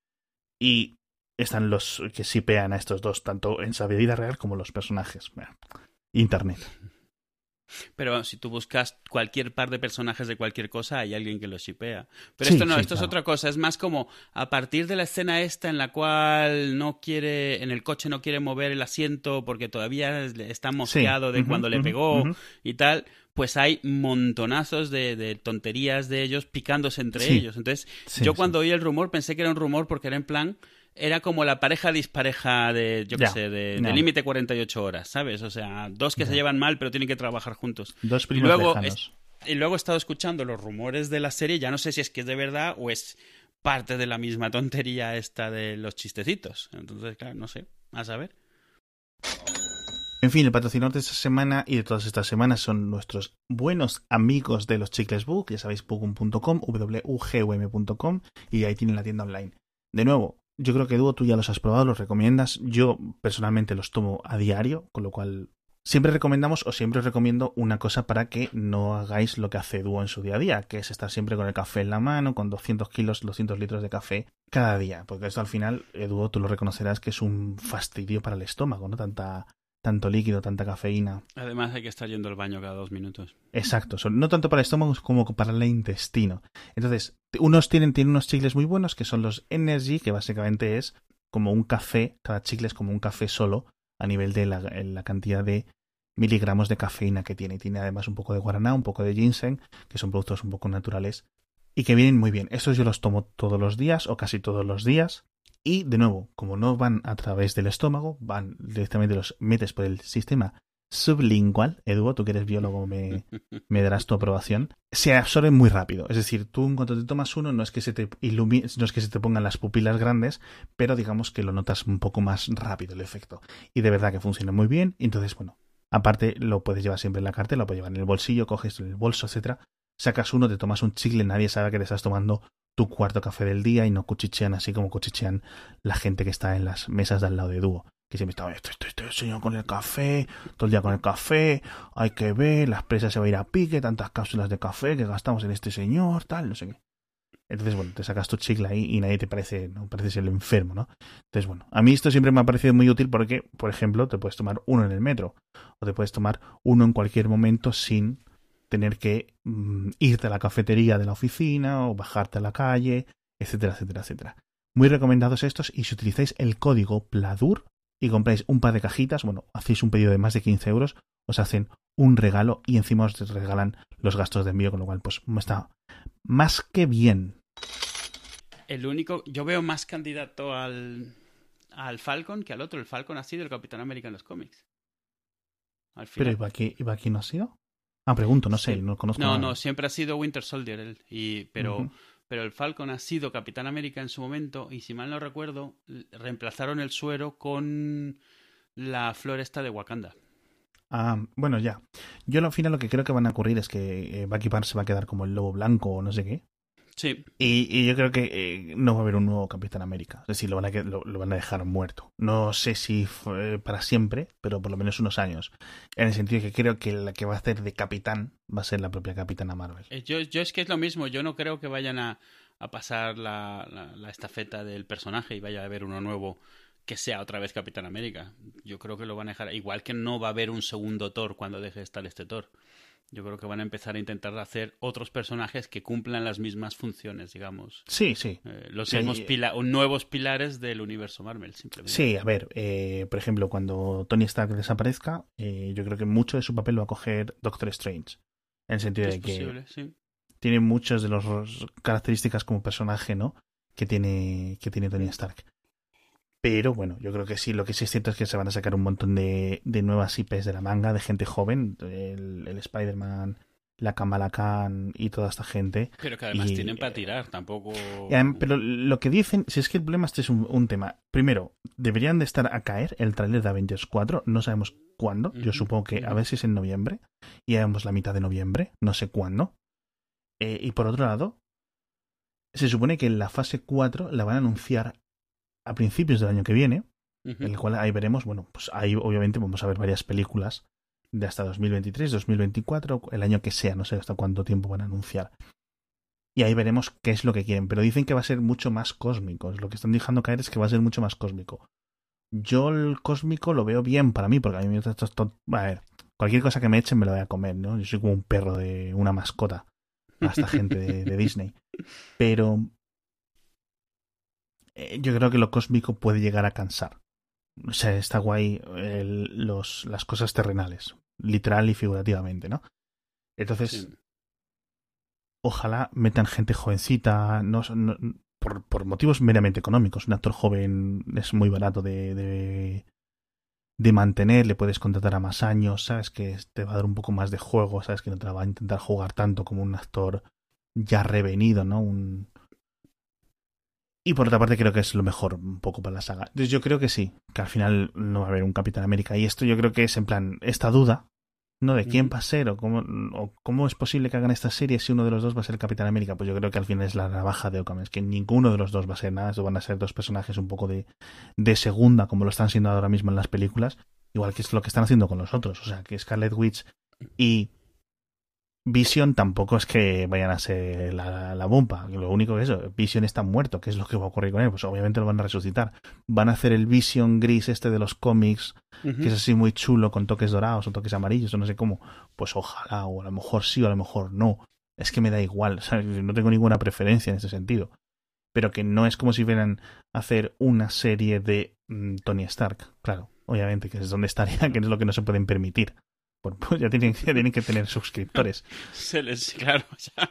Y están los que sipean a estos dos, tanto en su vida real como los personajes. Bueno, Internet. Pero bueno, si tú buscas cualquier par de personajes de cualquier cosa, hay alguien que los shipea. Pero Sí, esto no, sí, esto es otra cosa. Es más como a partir de la escena esta en la cual no quiere, en el coche no quiere mover el asiento porque todavía está mosqueado de cuando le pegó y tal, pues hay montonazos de, de tonterías de ellos picándose entre ellos. Entonces, yo cuando oí el rumor pensé que era un rumor porque era en plan, era como la pareja dispareja de, yo qué sé, de, de ya. límite 48 horas, ¿sabes? O sea, dos que se llevan mal pero tienen que trabajar juntos. Dos primos luego lejanos. Y luego he estado escuchando los rumores de la serie, ya no sé si es que es de verdad o es parte de la misma tontería esta de los chistecitos. Entonces, claro, no sé, a saber. En fin, el patrocinador de esta semana y de todas estas semanas son nuestros buenos amigos de los chicles Book, ya sabéis, bugum.com, wugum.com, y ahí tienen la tienda online. De nuevo, yo creo que Duo tú ya los has probado, los recomiendas. Yo personalmente los tomo a diario, con lo cual siempre recomendamos o siempre os recomiendo una cosa para que no hagáis lo que hace Duo en su día a día, que es estar siempre con el café en la mano, con 200 kilos, 200 litros de café cada día, porque esto al final, Duo, tú lo reconocerás que es un fastidio para el estómago, ¿no? Tanta, tanto líquido, tanta cafeína. Además hay que estar yendo al baño cada dos minutos. Exacto, no tanto para el estómago como para el intestino. Entonces, unos tienen, tienen unos chicles muy buenos que son los Energy, que básicamente es como un café, cada chicle es como un café solo a nivel de la, la cantidad de miligramos de cafeína que tiene. Tiene además un poco de guaraná, un poco de ginseng, que son productos un poco naturales y que vienen muy bien. Estos yo los tomo todos los días o casi todos los días. Y de nuevo, como no van a través del estómago, van directamente los metes por el sistema sublingual. Edu, tú que eres biólogo me, me darás tu aprobación. Se absorben muy rápido. Es decir, tú en cuanto te tomas uno, no es que se te ilumine, no es que se te pongan las pupilas grandes, pero digamos que lo notas un poco más rápido el efecto. Y de verdad que funciona muy bien. Entonces, bueno, Aparte, lo puedes llevar siempre en la cartera, lo puedes llevar en el bolsillo, coges el bolso, etcétera. Sacas uno, te tomas un chicle, nadie sabe que te estás tomando tu cuarto café del día y no cuchichean así como cuchichean la gente que está en las mesas de al lado de dúo. Que siempre está, esto, esto, esto, señor con el café, todo el día con el café, hay que ver, la empresa se va a ir a pique, tantas cápsulas de café que gastamos en este señor, tal, no sé qué. Entonces, bueno, te sacas tu chicle ahí y nadie te parece, no pareces el enfermo, ¿no? Entonces, bueno, a mí esto siempre me ha parecido muy útil porque, por ejemplo, te puedes tomar uno en el metro o te puedes tomar uno en cualquier momento sin tener que mm, irte a la cafetería de la oficina o bajarte a la calle, etcétera, etcétera, etcétera. Muy recomendados estos y si utilizáis el código PLADUR y compráis un par de cajitas, bueno, hacéis un pedido de más de 15 euros, os hacen un regalo y encima os regalan los gastos de envío, con lo cual pues está más que bien. El único, yo veo más candidato al, al Falcon que al otro. El Falcon ha sido el Capitán América en los cómics. Pero ¿y aquí no ha sido? Ah, pregunto, no sé, no conozco. No, no, siempre ha sido Winter Soldier, y, pero, pero el Falcon ha sido Capitán América en su momento y si mal no recuerdo, reemplazaron el suero con la floresta de Wakanda. Ah, bueno, ya. Yo al final lo que creo que van a ocurrir es que eh, Bucky Barnes se va a quedar como el lobo blanco o no sé qué. Sí. Y, yo creo que eh, no va a haber un nuevo Capitán América. Es decir, lo van a, lo, van a dejar muerto. No sé si fue para siempre, pero por lo menos unos años. En el sentido de que creo que la que va a hacer de capitán va a ser la propia Capitana Marvel. Eh, yo, yo es que es lo mismo. Yo no creo que vayan a, a pasar la, la, la estafeta del personaje y vaya a haber uno nuevo que sea otra vez Capitán América. Yo creo que lo van a dejar. Igual que no va a haber un segundo Thor cuando deje de estar este Thor. Yo creo que van a empezar a intentar hacer otros personajes que cumplan las mismas funciones, digamos. Sí, sí. Eh, los mismos nuevos pilares del universo Marvel, simplemente. Sí, a ver, eh, por ejemplo, cuando Tony Stark desaparezca, eh, yo creo que mucho de su papel lo va a coger Doctor Strange. En el sentido de que tiene muchas de las características como personaje, ¿no? Que tiene, que tiene Tony Stark. Pero bueno, yo creo que sí, lo que sí es cierto es que se van a sacar un montón de, de nuevas IPs de la manga, de gente joven, el, el Spider-Man, la Kamala Khan y toda esta gente. Pero que además tienen para tirar, tampoco... pero lo que dicen, si es que el problema este es un, tema. Primero, deberían de estar a caer el tráiler de Avengers 4, no sabemos cuándo, yo supongo que a ver si es en noviembre, y vemos la mitad de noviembre, no sé cuándo. Eh, y por otro lado, se supone que la fase 4 la van a anunciar a principios del año que viene, en el cual ahí veremos, bueno, pues ahí obviamente vamos a ver varias películas de hasta 2023, 2024, el año que sea, no sé hasta cuánto tiempo van a anunciar. Y ahí veremos qué es lo que quieren, pero dicen que va a ser mucho más cósmico, lo que están dejando caer es que va a ser mucho más cósmico. Yo el cósmico lo veo bien para mí, porque a mí me gusta a ver, cualquier cosa que me echen me lo voy a comer, ¿no? Yo soy como un perro de una mascota a esta gente de Disney. Pero yo creo que lo cósmico puede llegar a cansar. O sea, está guay los, las cosas terrenales, literal y figurativamente, ¿no? Entonces, ojalá metan gente jovencita, no, por, por, motivos meramente económicos. Un actor joven es muy barato de, de, de, mantener, le puedes contratar a más años, sabes que te va a dar un poco más de juego, sabes que no te va a intentar jugar tanto como un actor ya revenido, ¿no? Un, y por otra parte creo que es lo mejor un poco para la saga. Entonces yo creo que sí, que al final no va a haber un Capitán América. Y esto yo creo que es en plan, esta duda, ¿no? De quién va a ser o cómo, o cómo es posible que hagan esta serie si uno de los dos va a ser Capitán América. Pues yo creo que al final es la navaja de Ockham. Es que ninguno de los dos va a ser nada. Estos van a ser dos personajes un poco de, de segunda, como lo están siendo ahora mismo en las películas. igual que es lo que están haciendo con los otros. O sea, que Scarlet Witch y Vision tampoco es que vayan a ser la, la bomba. Lo único que es eso, Vision está muerto. ¿Qué es lo que va a ocurrir con él? Pues obviamente lo van a resucitar. Van a hacer el Vision gris este de los cómics, que es así muy chulo, con toques dorados o toques amarillos o no sé cómo. Pues ojalá, o a lo mejor sí o a lo mejor no. Es que me da igual, no tengo ninguna preferencia en ese sentido. Pero que no es como si fueran a hacer una serie de mm, Tony Stark, claro. Obviamente, que es donde estaría, que es lo que no se pueden permitir. Pues ya tienen, tienen que tener suscriptores. Se les, claro, ya.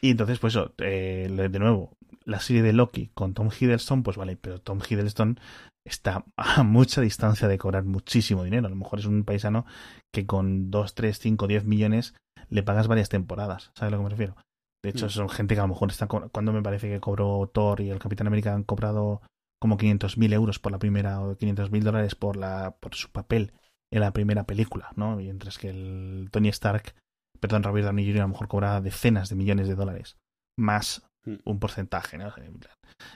Y entonces, pues eh, de nuevo, la serie de Loki con Tom Hiddleston, pues vale, pero Tom Hiddleston está a mucha distancia de cobrar muchísimo dinero. A lo mejor es un paisano que con 2, 3, 5, 10 millones le pagas varias temporadas. ¿Sabes a lo que me refiero? De hecho, mm. son gente que a lo mejor está. Cuando me parece que cobró Thor y el Capitán América han cobrado como 500.000 euros por la primera o 500.000 dólares por, la, por su papel en la primera película, ¿no? Mientras que el Tony Stark, perdón, Robert Downey Jr. a lo mejor cobraba decenas de millones de dólares, más hmm. un porcentaje, ¿no?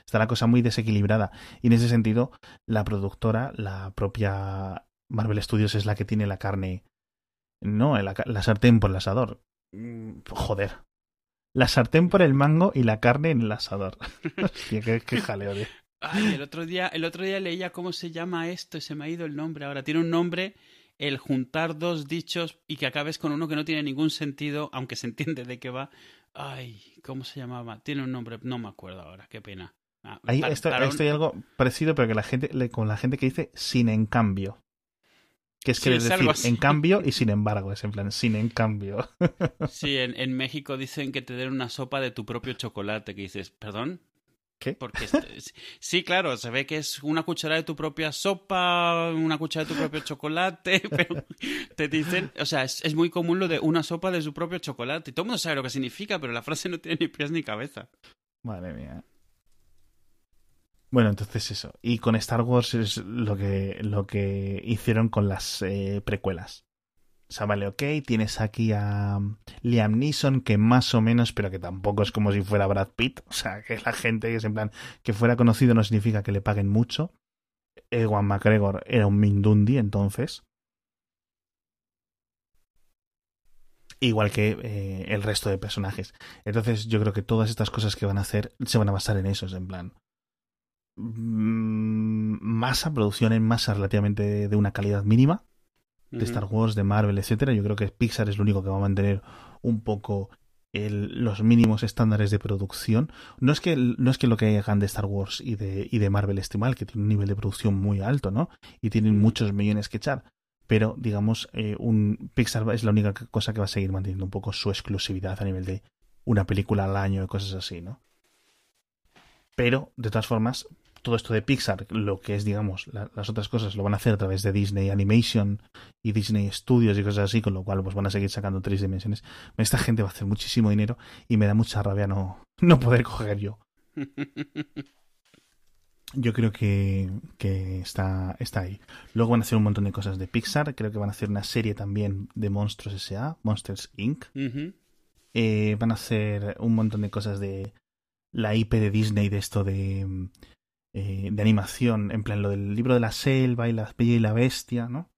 Está la cosa muy desequilibrada. Y en ese sentido, la productora, la propia Marvel Studios es la que tiene la carne, no, la, la sartén por el asador. Mm, joder. La sartén por el mango y la carne en el asador. Hostia, qué, qué jaleo, tío. Ay, el otro día, el otro día leía cómo se llama esto y se me ha ido el nombre ahora. Tiene un nombre el juntar dos dichos y que acabes con uno que no tiene ningún sentido, aunque se entiende de qué va. Ay, ¿cómo se llamaba? Tiene un nombre, no me acuerdo ahora, qué pena. Ah, ahí esto, hay algo parecido, pero que la gente, con la gente que dice sin en cambio. Que es que decir en cambio y sin embargo, es en plan, sin en cambio. Sí, en, en México dicen que te den una sopa de tu propio chocolate, que dices, perdón, ¿Qué? Porque sí, claro, se ve que es una cucharada de tu propia sopa, una cucharada de tu propio chocolate, pero te dicen, o sea, es, muy común lo de una sopa de su propio chocolate. Y todo el mundo sabe lo que significa, pero la frase no tiene ni pies ni cabeza. Madre mía. Bueno, entonces eso. Y con Star Wars es lo que, lo que hicieron con las eh, precuelas. O sea, vale, ok, tienes aquí a Liam Neeson, que más o menos, pero que tampoco es como si fuera Brad Pitt. O sea, que la gente que es en plan, que fuera conocido no significa que le paguen mucho. Ewan McGregor era un Mindundi entonces. Igual que eh, el resto de personajes. Entonces yo creo que todas estas cosas que van a hacer se van a basar en eso, en plan. Mm, masa, producción en masa relativamente de una calidad mínima de Star Wars, de Marvel, etcétera. Yo creo que Pixar es lo único que va a mantener un poco el, los mínimos estándares de producción. No es que no es que lo que hagan de Star Wars y de, y de Marvel esté mal, que tiene un nivel de producción muy alto, ¿no? Y tienen muchos millones que echar. Pero, digamos, eh, un Pixar es la única cosa que va a seguir manteniendo un poco su exclusividad a nivel de una película al año y cosas así, ¿no? Pero, de todas formas, todo esto de Pixar, lo que es, digamos, las otras cosas lo van a hacer a través de Disney Animation y Disney Studios y cosas así, con lo cual pues van a seguir sacando tres dimensiones. Esta gente va a hacer muchísimo dinero y me da mucha rabia no, no poder coger yo. Yo creo que, que está, está ahí. Luego van a hacer un montón de cosas de Pixar. Creo que van a hacer una serie también de Monstruos S.A., Monsters Inc. Eh, van a hacer un montón de cosas de la IP de Disney, de esto de eh, de animación, en plan lo del libro de la selva y la bella y la bestia, ¿no?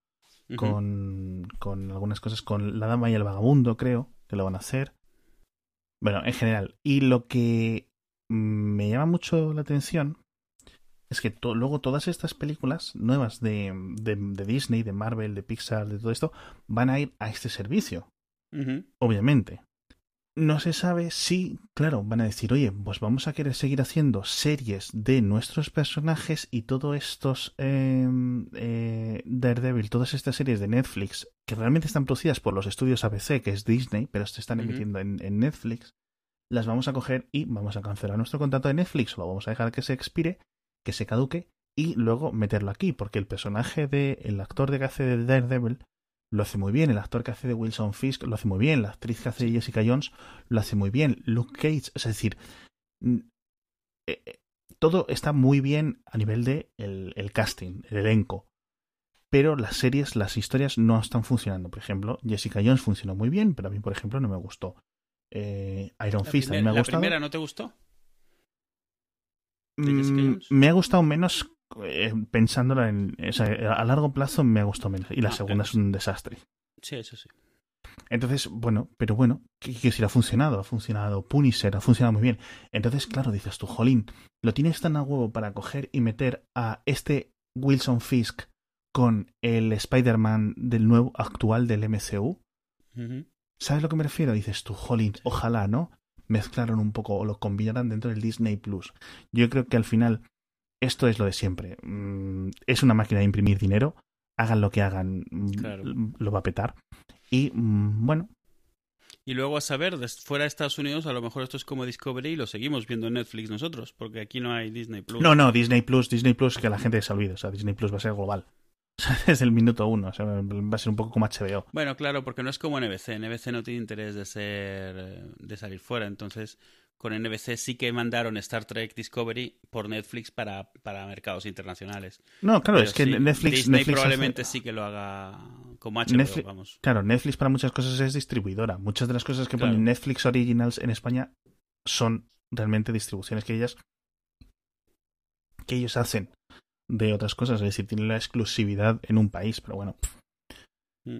con, con algunas cosas, con la dama y el vagabundo, creo, que lo van a hacer. Bueno, en general. Y lo que me llama mucho la atención es que luego todas estas películas nuevas de, de, Disney, de Marvel, de Pixar, de todo esto, van a ir a este servicio. Obviamente no se sabe si, claro, van a decir, oye, pues vamos a querer seguir haciendo series de nuestros personajes y todos estos em, eh, Daredevil, todas estas series de Netflix, que realmente están producidas por los estudios ABC, que es Disney, pero se están emitiendo en, Netflix, las vamos a coger y vamos a cancelar nuestro contrato de Netflix, o lo vamos a dejar que se expire, que se caduque, y luego meterlo aquí, porque el personaje de, el actor de que hace de Daredevil, lo hace muy bien. El actor que hace de Wilson Fisk lo hace muy bien. La actriz que hace de Jessica Jones lo hace muy bien. Luke Cage, es decir, eh, eh, todo está muy bien a nivel de el, casting, el elenco. Pero las series, las historias no están funcionando. Por ejemplo, Jessica Jones funcionó muy bien, pero a mí, por ejemplo, no me gustó. Eh, Iron Fist a mí me ha gustado. ¿La primera no te gustó? Mm, me ha gustado menos eh, pensándola en. O sea, a largo plazo me ha gustado menos. Y la Ah, segunda es un desastre. Sí, eso sí. Entonces, bueno, pero bueno, ¿qué decir? Ha funcionado, ha funcionado Punisher, ha funcionado muy bien. Entonces, claro, dices tú, Jolín, lo tienes tan a huevo para coger y meter a este Wilson Fisk con el Spider-Man del nuevo actual del MCU. ¿Sabes a lo que me refiero? Dices tú, Jolín, ojalá, ¿no? Mezclaron un poco o lo combinaran dentro del Disney Plus. Yo creo que al final esto es lo de siempre. Mm, es una máquina de imprimir dinero. Hagan lo que hagan, mm, Claro. lo va a petar. Y mm, bueno, Y luego a saber, fuera de Estados Unidos, a lo mejor esto es como Discovery y lo seguimos viendo en Netflix nosotros, porque aquí no hay Disney Plus. No, no, Disney Plus, Disney Plus, que la gente se olvide. O sea, Disney Plus va a ser global. O sea, desde el minuto uno. O sea, va a ser un poco como HBO. Bueno, claro, porque no es como NBC. NBC no tiene interés de ser de salir fuera. Entonces, con NBC sí que mandaron Star Trek Discovery por Netflix para, para mercados internacionales. No, claro, Pero es que sí, Netflix. Disney Netflix hace- probablemente sí que lo haga como HBO, Netflix- vamos. Claro, Netflix para muchas cosas es distribuidora. Muchas de las cosas que Claro. ponen Netflix Originals en España son realmente distribuciones que ellas que ellos hacen de otras cosas, es decir, tienen la exclusividad en un país, pero bueno. Mm.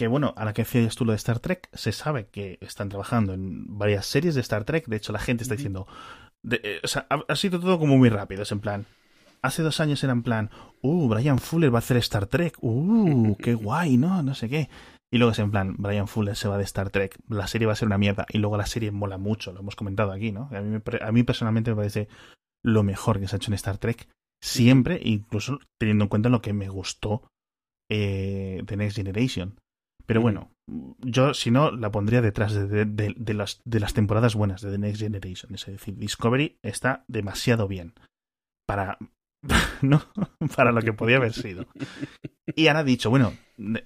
Que bueno, a la que decías tú lo de Star Trek, se sabe que están trabajando en varias series de Star Trek. De hecho, la gente está diciendo. de- eh, o sea, ha, ha sido todo como muy rápido. Es en plan. Hace dos años era en plan. Uh, Brian Fuller va a hacer Star Trek. Uh, qué guay, ¿no? No sé qué. Y luego es en plan, Brian Fuller se va de Star Trek. La serie va a ser una mierda. Y luego la serie mola mucho. Lo hemos comentado aquí, ¿no? A mí, a mí personalmente me parece lo mejor que se ha hecho en Star Trek. Siempre, incluso teniendo en cuenta lo que me gustó eh, de Next Generation. Pero bueno, yo si no la pondría detrás de, de- de- de las, de las temporadas buenas de The Next Generation. Es decir, Discovery está demasiado bien para, ¿no? para lo que podía haber sido. Y ahora ha dicho, bueno,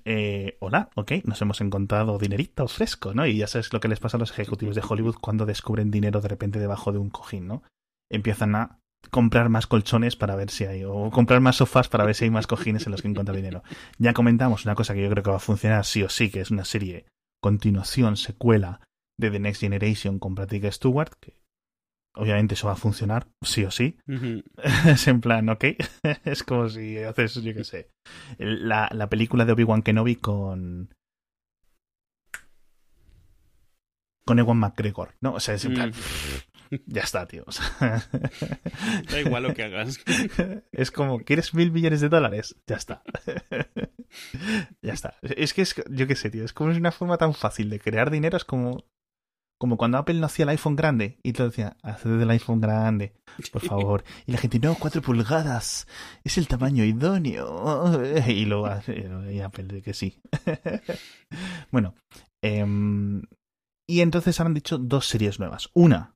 eh, hola, ok, nos hemos encontrado dinerito fresco, ¿no? Y ya sabes lo que les pasa a los ejecutivos de Hollywood cuando descubren dinero de repente debajo de un cojín, ¿no? Empiezan a comprar más colchones para ver si hay, o comprar más sofás para ver si hay más cojines en los que encuentra dinero. Ya comentamos una cosa que yo creo que va a funcionar sí o sí, que es una serie continuación, secuela de The Next Generation con Patrick Stewart, que obviamente eso va a funcionar sí o sí. Es en plan, ok, es como si haces, yo qué sé, la, la película de Obi-Wan Kenobi con... con Ewan McGregor, ¿no? O sea, es en plan, Mm. Ya está, tío. o sea, Da igual lo que hagas. es como, ¿quieres mil millones de dólares? Ya está. ya está. Es que es, yo qué sé, tío, es como es una forma tan fácil de crear dinero, es como, como cuando Apple no hacía el iPhone grande y te decía, haced del iPhone grande, por favor. Y la gente, no, cuatro pulgadas, es el tamaño idóneo. Y y Apple de que sí. bueno, em, y entonces han dicho dos series nuevas. Una,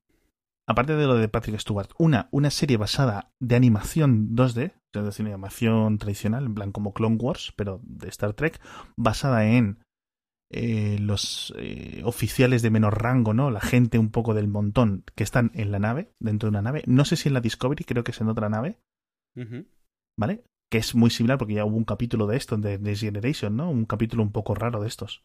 aparte de lo de Patrick Stewart, una, una serie basada de animación 2D, es decir, animación tradicional, en plan como Clone Wars, pero de Star Trek, basada en eh, los eh, oficiales de menor rango, ¿no? La gente un poco del montón que están en la nave, dentro de una nave. No sé si en la Discovery, creo que es en otra nave. ¿vale? Que es muy similar porque ya hubo un capítulo de esto, de Next Generation, ¿no? Un capítulo un poco raro de estos.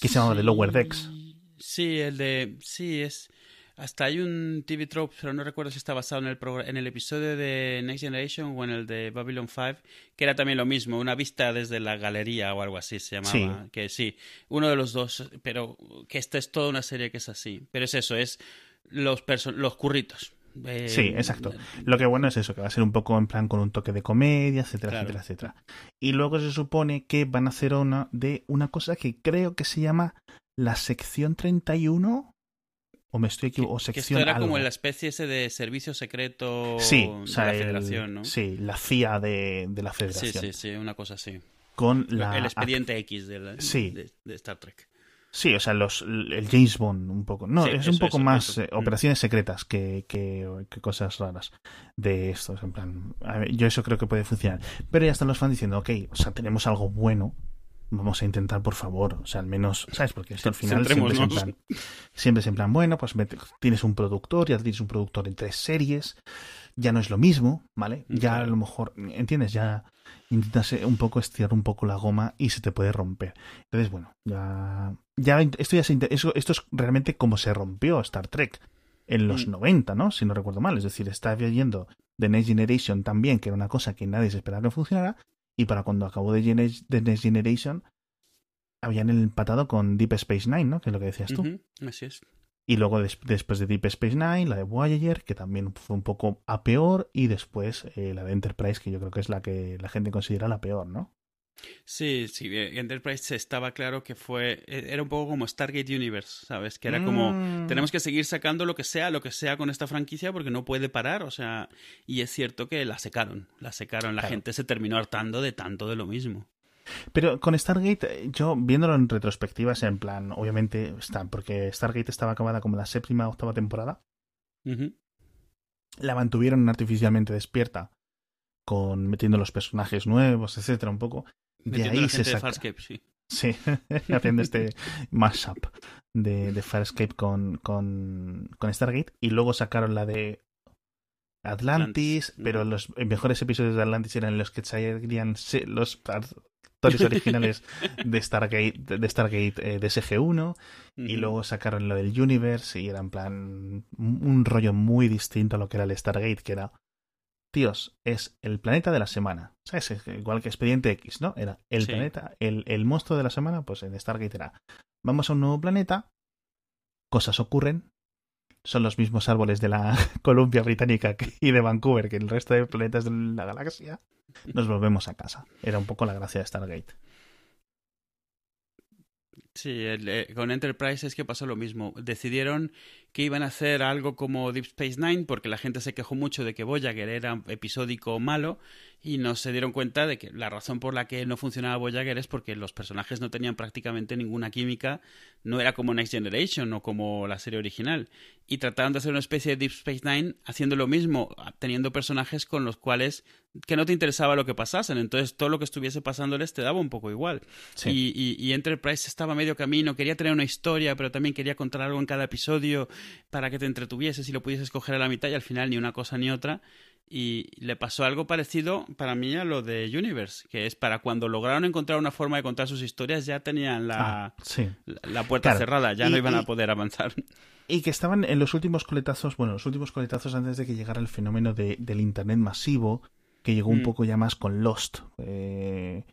¿Qué se llamaba? The Lower Decks. Sí, el de. Sí, es. Hasta hay un TV trope, pero no recuerdo si está basado en el, en el episodio de Next Generation o en el de Babylon 5, que era también lo mismo, una vista desde la galería o algo así se llamaba. Sí. Que sí, uno de los dos, pero que esta es toda una serie que es así. Pero es eso, es los, los curritos. Eh, Sí, exacto. Lo que bueno es eso, que va a ser un poco en plan con un toque de comedia, etcétera, Claro. etcétera, etcétera. Y luego se supone que van a hacer una de una cosa que creo que se llama la sección 31 o me estoy equivocando, o que esto sección era como la especie ese de servicio secreto sí, de o sea, la el- federación, ¿no? Sí, la CIA de, de la Sí, federación. sí, sí, una cosa así. Con la el expediente X de, la- Sí. de, de Star Trek. Sí, o sea, los, el James Bond un poco. No, Sí, es eso, un poco eso, más eso. eh, Mm. operaciones secretas que, que, que cosas raras de estos. En plan, a ver, yo eso creo que puede funcionar. Pero ya están los fans diciendo, ok, o sea, tenemos algo bueno. Vamos a intentar, por favor. O sea, al menos, ¿sabes? Porque esto al final siempre es, en plan, siempre es en plan, bueno, pues tienes un productor, ya tienes un productor en tres series. Ya no es lo mismo, ¿vale? Ya a lo mejor, ¿entiendes? Ya intentas eh, un poco estirar un poco la goma y se te puede romper. Entonces, bueno, ya. ya esto ya se eso- esto es realmente como se rompió Star Trek en los Mm. 90, ¿no? Si no recuerdo mal. Es decir, está viendo The Next Generation también, que era una cosa que nadie se esperaba que funcionara, y para cuando acabó The, The Next Generation habían empatado con Deep Space Nine, ¿no? Que es lo que decías tú. Así es. Y luego des- después de Deep Space Nine, la de Voyager, que también fue un poco a peor, y después eh, la de Enterprise, que yo creo que es la que la gente considera la peor, ¿no? Sí, sí, eh, Enterprise estaba claro que fue, eh, era un poco como Stargate Universe, ¿sabes? Que era como, Mm. tenemos que seguir sacando lo que sea, lo que sea con esta franquicia porque no puede parar, o sea, y es cierto que la secaron, la secaron, la Claro. gente se terminó hartando de tanto de lo mismo. Pero con Stargate, yo viéndolo en retrospectivas, en plan, obviamente está, porque Stargate estaba acabada como la séptima o octava temporada, la mantuvieron artificialmente despierta, con metiendo los personajes nuevos, etcétera, un poco. De ahí la se de saca. Farscape, sí. Sí, haciendo este mashup de, de Farscape con, con, con Stargate. Y luego sacaron la de Atlantis, Atlantis, pero los mejores episodios de Atlantis eran los que salían los actores originales de Stargate, de Stargate eh, de SG-1. Y luego sacaron lo del Universe y era en plan un un rollo muy distinto a lo que era el Stargate, que era, tíos, es el planeta de la semana. ¿Sabes? Es Igual que Expediente X, ¿no? Era el Sí. planeta, el, el monstruo de la semana, pues en Stargate era, vamos a un nuevo planeta, cosas ocurren, son los mismos árboles de la Columbia Británica y de Vancouver que el resto de planetas de la galaxia, nos volvemos a casa. Era un poco la gracia de Stargate. Sí, el, eh, con Enterprise es que pasó lo mismo. Decidieron que iban a hacer algo como Deep Space Nine porque la gente se quejó mucho de que Voyager era episódico malo y no se dieron cuenta de que la razón por la que no funcionaba Voyager es porque los personajes no tenían prácticamente ninguna química, no era como Next Generation o como la serie original. Y trataron de hacer una especie de Deep Space Nine haciendo lo mismo, teniendo personajes con los cuales que no te interesaba lo que pasasen, entonces todo lo que estuviese pasándoles te daba un poco igual. Sí. Y, y- y Enterprise estaba a medio camino, quería tener una historia, pero también quería contar algo en cada episodio para que te entretuvieses y lo pudieses coger a la mitad y al final ni una cosa ni otra. Y le pasó algo parecido para mí a lo de Universe, que es para cuando lograron encontrar una forma de contar sus historias ya tenían la, Ah, sí. la, la puerta Claro. cerrada, ya Y- no iban y- a poder avanzar. Y que estaban en los últimos coletazos, bueno, los últimos coletazos antes de que llegara el fenómeno de, del Internet masivo, que llegó un Mm. poco ya más con Lost. Eh,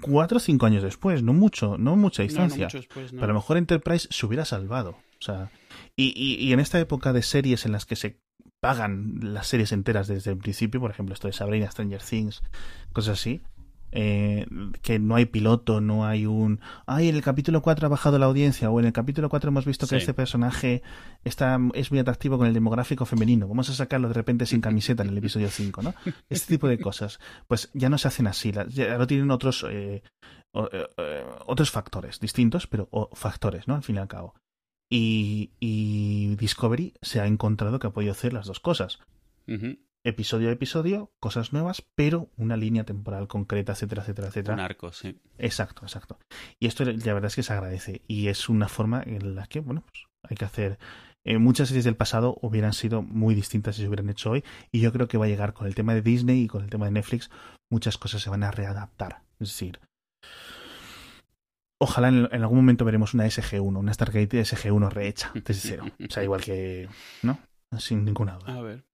cuatro o cinco años después, no mucho, no mucha No, no distancia. mucho después, no. Pero a lo mejor Enterprise se hubiera salvado. O sea, y, y, y en esta época de series en las que se pagan las series enteras desde el principio, por ejemplo, esto de Sabrina, Stranger Things, cosas así, eh, que no hay piloto, no hay un... Ay, en el capítulo 4 ha bajado la audiencia, o en el capítulo 4 hemos visto que Sí. este personaje está, es muy atractivo con el demográfico femenino, vamos a sacarlo de repente sin camiseta en el episodio 5, ¿no? Este tipo de cosas, pues ya no se hacen así, ya no tienen otros... eh, eh, eh, otros factores distintos, pero o factores, ¿no? Al fin y al cabo. Y, y Discovery se ha encontrado que ha podido hacer las dos cosas. Episodio a episodio, cosas nuevas, pero una línea temporal concreta, etcétera, etcétera, etcétera. Un arco, sí. Exacto, exacto. Y esto la verdad es que se agradece. Y es una forma en la que, bueno, pues hay que hacer. eh, muchas series del pasado hubieran sido muy distintas si se hubieran hecho hoy. Y yo creo que va a llegar con el tema de Disney y con el tema de Netflix. Muchas cosas se van a readaptar. Es decir, ojalá en, en algún momento veremos una SG1, una Stargate SG1 rehecha desde cero. O sea, igual que. ¿No? Sin ninguna duda. A ver.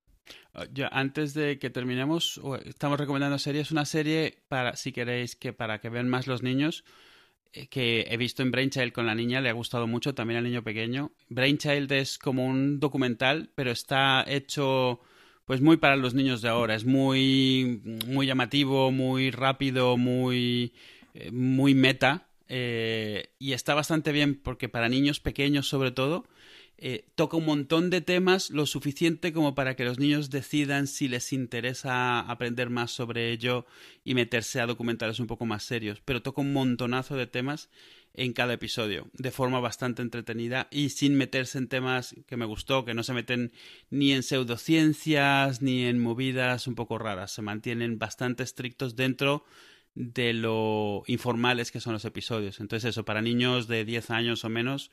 Ah, Ya, antes de que terminemos, estamos recomendando series. Una serie para, si queréis, que para que vean más los niños, eh, que he visto en Brainchild con la niña, le ha gustado mucho, también al niño pequeño. Brainchild es como un documental, pero está hecho pues muy para los niños de ahora. Es muy, muy llamativo, muy rápido, muy, eh, muy meta. Eh, y está bastante bien porque para niños pequeños sobre todo eh, toca un montón de temas, lo suficiente como para que los niños decidan si les interesa aprender más sobre ello y meterse a documentales un poco más serios. Pero toca un montonazo de temas en cada episodio, de forma bastante entretenida y sin meterse en temas que me gustó, que no se meten ni en pseudociencias ni en movidas un poco raras. Se mantienen bastante estrictos dentro de lo informales que son los episodios. Entonces eso, para niños de 10 años o menos,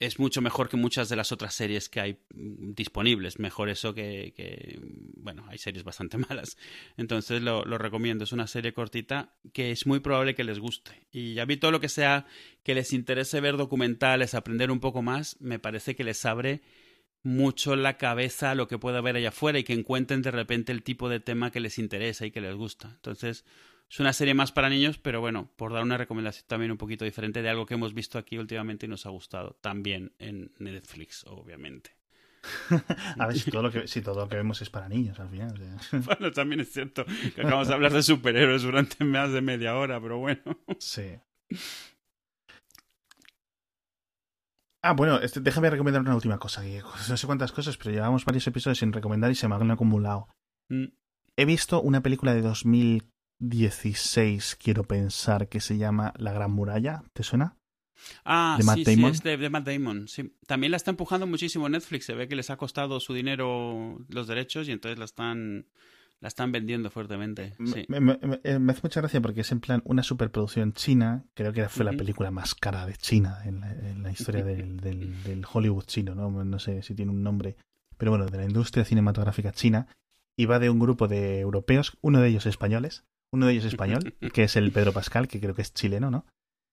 es mucho mejor que muchas de las otras series que hay mm, disponibles. Mejor eso que, que, bueno, hay series bastante malas. Entonces lo, recomiendo. Es una serie cortita que es muy probable que les guste. Y a mí todo lo que sea que les interese ver documentales, aprender un poco más, me parece que les abre mucho la cabeza a lo que puede haber allá afuera y que encuentren de repente el tipo de tema que les interesa y que les gusta. Entonces, es una serie más para niños, pero bueno, por dar una recomendación también un poquito diferente de algo que hemos visto aquí últimamente y nos ha gustado. También en Netflix, obviamente. a ver si todo, lo que, si todo lo que vemos es para niños al final. bueno, también es cierto que acabamos de hablar de superhéroes durante más de media hora, pero bueno. Sí. Ah, bueno, este, déjame recomendar una última cosa. no sé cuántas cosas, pero llevamos varios episodios sin recomendar y se me han acumulado. Mm. He visto una película de 2016, quiero pensar, que se llama La Gran Muralla. ¿Te suena? Ah, de Matt sí, Damon. sí, es de, Matt Damon. Sí. También la está empujando muchísimo Netflix. Se ve que les ha costado su dinero los derechos y entonces la están la están vendiendo fuertemente. Sí. Me, hace mucha gracia porque es en plan una superproducción china. Creo que fue la película más cara de China en la, historia del, del, Hollywood chino. ¿no? no sé si tiene un nombre. Pero bueno, de la industria cinematográfica china. Y va de un grupo de europeos, uno de ellos españoles. Uno de ellos español, que es el Pedro Pascal, que creo que es chileno, ¿no?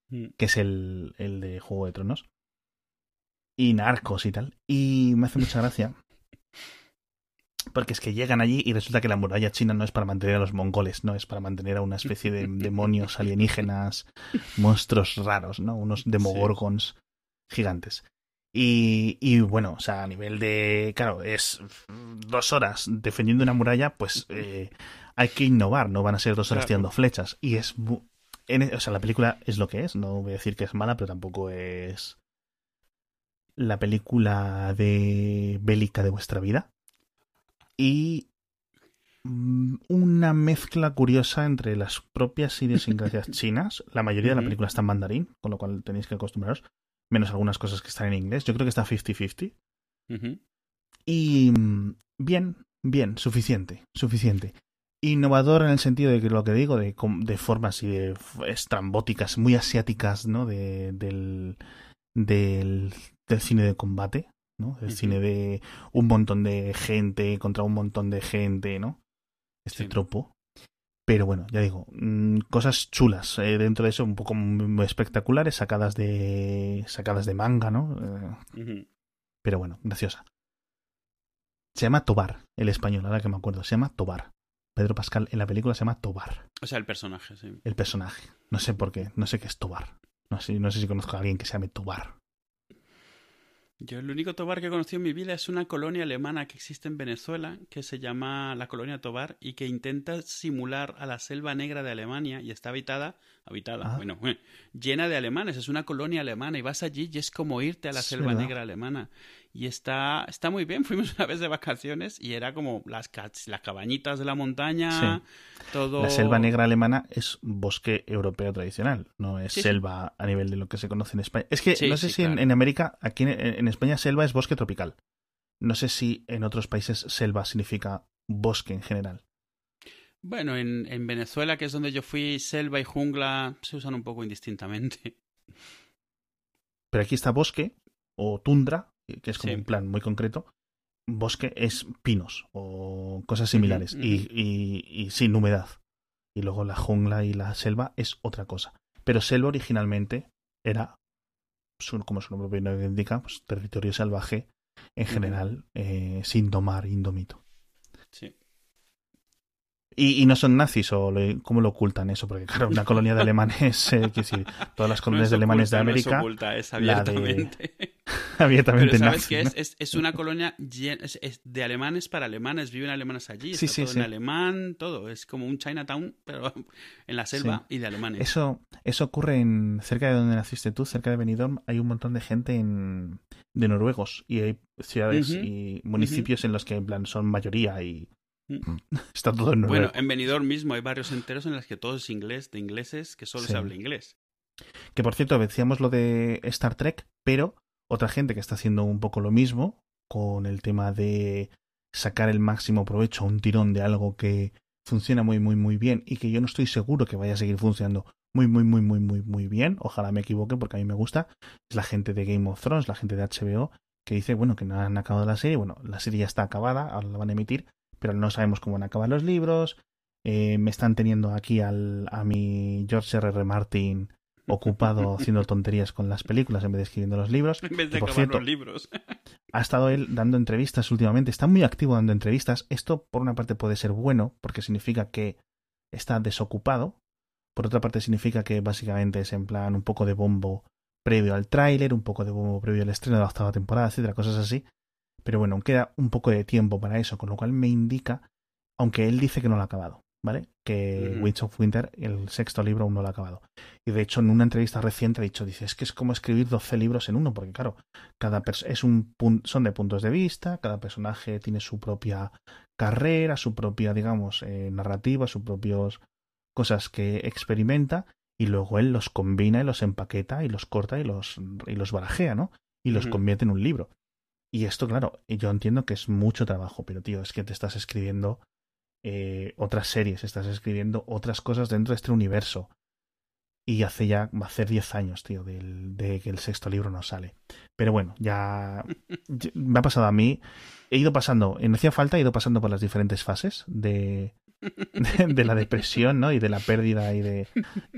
Mm. Que es el, el de Juego de Tronos. Y Narcos y tal. Y me hace mucha gracia porque es que llegan allí y resulta que la muralla china no es para mantener a los mongoles, no es para mantener a una especie de demonios alienígenas, monstruos raros, ¿no? Unos demogorgons gigantes. Y, y, bueno, o sea, a nivel de. Claro, es dos horas defendiendo una muralla, pues eh, hay que innovar, no van a ser dos horas tirando flechas. Y es. E, o sea, la película es lo que es, no voy a decir que es mala, pero tampoco es la película de bélica de vuestra vida y mm, una mezcla curiosa entre las propias idiosincrasias chinas. La mayoría de la película está en mandarín, con lo cual tenéis que acostumbraros, menos algunas cosas que están en inglés. Yo creo que está 50-50. Y mm, bien, bien, suficiente, suficiente. Innovador en el sentido de que lo que digo, de, de formas y de estrambóticas, muy asiáticas, ¿no? De, del, del, del cine de combate. ¿no? El cine de un montón de gente contra un montón de gente, ¿no? Este tropo. Pero bueno, ya digo, mm, cosas chulas eh, dentro de eso, un poco muy espectaculares, sacadas de sacadas de manga, ¿no? Eh, pero bueno, graciosa. Se llama Tobar, el español, ahora que me acuerdo, se llama Tobar. Pedro Pascal en la película se llama Tobar. O sea, el personaje, sí. El personaje. No sé por qué, no sé qué es Tobar. No sé, no sé si conozco a alguien que se llame Tobar. Yo el único Tobar que he conocido en mi vida es una colonia alemana que existe en Venezuela, que se llama la colonia Tobar y que intenta simular a la selva negra de Alemania y está habitada, habitada, ah. bueno, eh, llena de alemanes, es una colonia alemana y vas allí y es como irte a la selva negra alemana. Y está, está muy bien, fuimos una vez de vacaciones y era como las, las cabañitas de la montaña, todo... La selva negra alemana es bosque europeo tradicional, no es selva a nivel de lo que se conoce en España. Es que no sé si en, América, aquí en, España selva es bosque tropical. No sé si en otros países selva significa bosque en general. Bueno, en, en Venezuela, que es donde yo fui, selva y jungla se usan un poco indistintamente. Pero aquí está bosque o tundra, que es como un plan muy concreto, bosque es pinos o cosas similares Y, y, sin humedad. Y luego la jungla y la selva es otra cosa. Pero selva originalmente era, como su nombre indica, pues, territorio salvaje en general, eh, sin domar, indomito. Sí. Y, no son nazis o cómo lo ocultan eso, porque claro, una colonia de alemanes, eh, decir, todas las colonias de alemanes de América. No es oculta, es abiertamente. abiertamente Pero ¿sabes qué es? es? una colonia de alemanes para alemanes, viven alemanes allí, sí, sí, todo en alemán, todo, es como un Chinatown, pero en la selva y de alemanes. Eso, eso ocurre en cerca de donde naciste tú, cerca de Benidorm, hay un montón de gente en, de noruegos y hay ciudades y municipios en los que en plan son mayoría y. Está todo en Bueno, en Benidorm mismo hay barrios enteros en los que todo es inglés, de ingleses, que solo se habla inglés. Que por cierto, decíamos lo de Star Trek, pero otra gente que está haciendo un poco lo mismo con el tema de sacar el máximo provecho a un tirón de algo que funciona muy, muy, muy bien y que yo no estoy seguro que vaya a seguir funcionando muy, muy, muy, muy, muy, muy bien. Ojalá me equivoque porque a mí me gusta. Es la gente de Game of Thrones, la gente de HBO, que dice, bueno, que no han acabado la serie. Bueno, la serie ya está acabada, ahora la van a emitir, pero no sabemos cómo van a acabar los libros. Eh, me están teniendo aquí al, a mi George R. R. Martin ocupado haciendo tonterías con las películas en vez de escribiendo los libros. En vez de Que, por acabar cierto, los libros. ha estado él dando entrevistas últimamente, está muy activo dando entrevistas. Esto, por una parte, puede ser bueno, porque significa que está desocupado. Por otra parte, significa que básicamente es en plan un poco de bombo previo al tráiler, un poco de bombo previo al estreno de la octava temporada, etcétera, cosas así. Pero bueno, queda un poco de tiempo para eso, con lo cual me indica, aunque él dice que no lo ha acabado, ¿vale? Que. Winds of Winter, el sexto libro, aún no lo ha acabado. Y de hecho, en una entrevista reciente ha dicho, dice, es que es como escribir 12 libros en uno, porque claro, cada es un son de puntos de vista, cada personaje tiene su propia carrera, su propia, digamos, eh, narrativa, sus propios cosas que experimenta y luego él los combina y los empaqueta y los corta y los y los barajea, ¿no? Y los convierte en un libro. Y esto, claro, yo entiendo que es mucho trabajo, pero tío, es que te estás escribiendo eh, otras series, estás escribiendo otras cosas dentro de este universo. Y hace ya, va a hacer 10 años, tío, del, de que el sexto libro no sale. Pero bueno, ya, ya- me ha pasado a mí. He ido pasando, en hacía falta, he ido pasando por las diferentes fases de, de, la depresión, ¿no? Y de la pérdida y de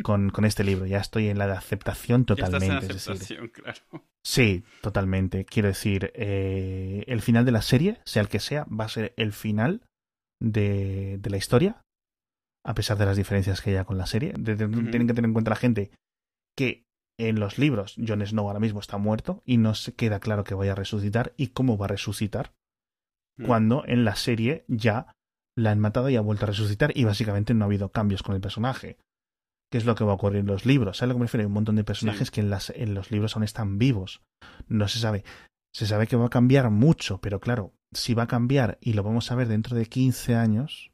con, con este libro. Ya estoy en la de aceptación Ya estás en totalmente. es decir, aceptación, claro. Sí, totalmente. Quiero decir, eh, el final de la serie, sea el que sea, va a ser el final de, de la historia, a pesar de las diferencias que haya con la serie. De-. Tienen que tener en cuenta la gente que en los libros Jon Snow ahora mismo está muerto y no se queda claro que vaya a resucitar y cómo va a resucitar Mm. cuando en la serie ya la han matado y ha vuelto a resucitar y básicamente no ha habido cambios con el personaje. ¿Qué es lo que va a ocurrir en los libros? ¿Sabes a lo que me refiero? Hay un montón de personajes Sí. que en, las, en los libros aún están vivos. No se sabe. Se sabe que va a cambiar mucho, pero claro, si va a cambiar y lo vamos a ver dentro de 15 años,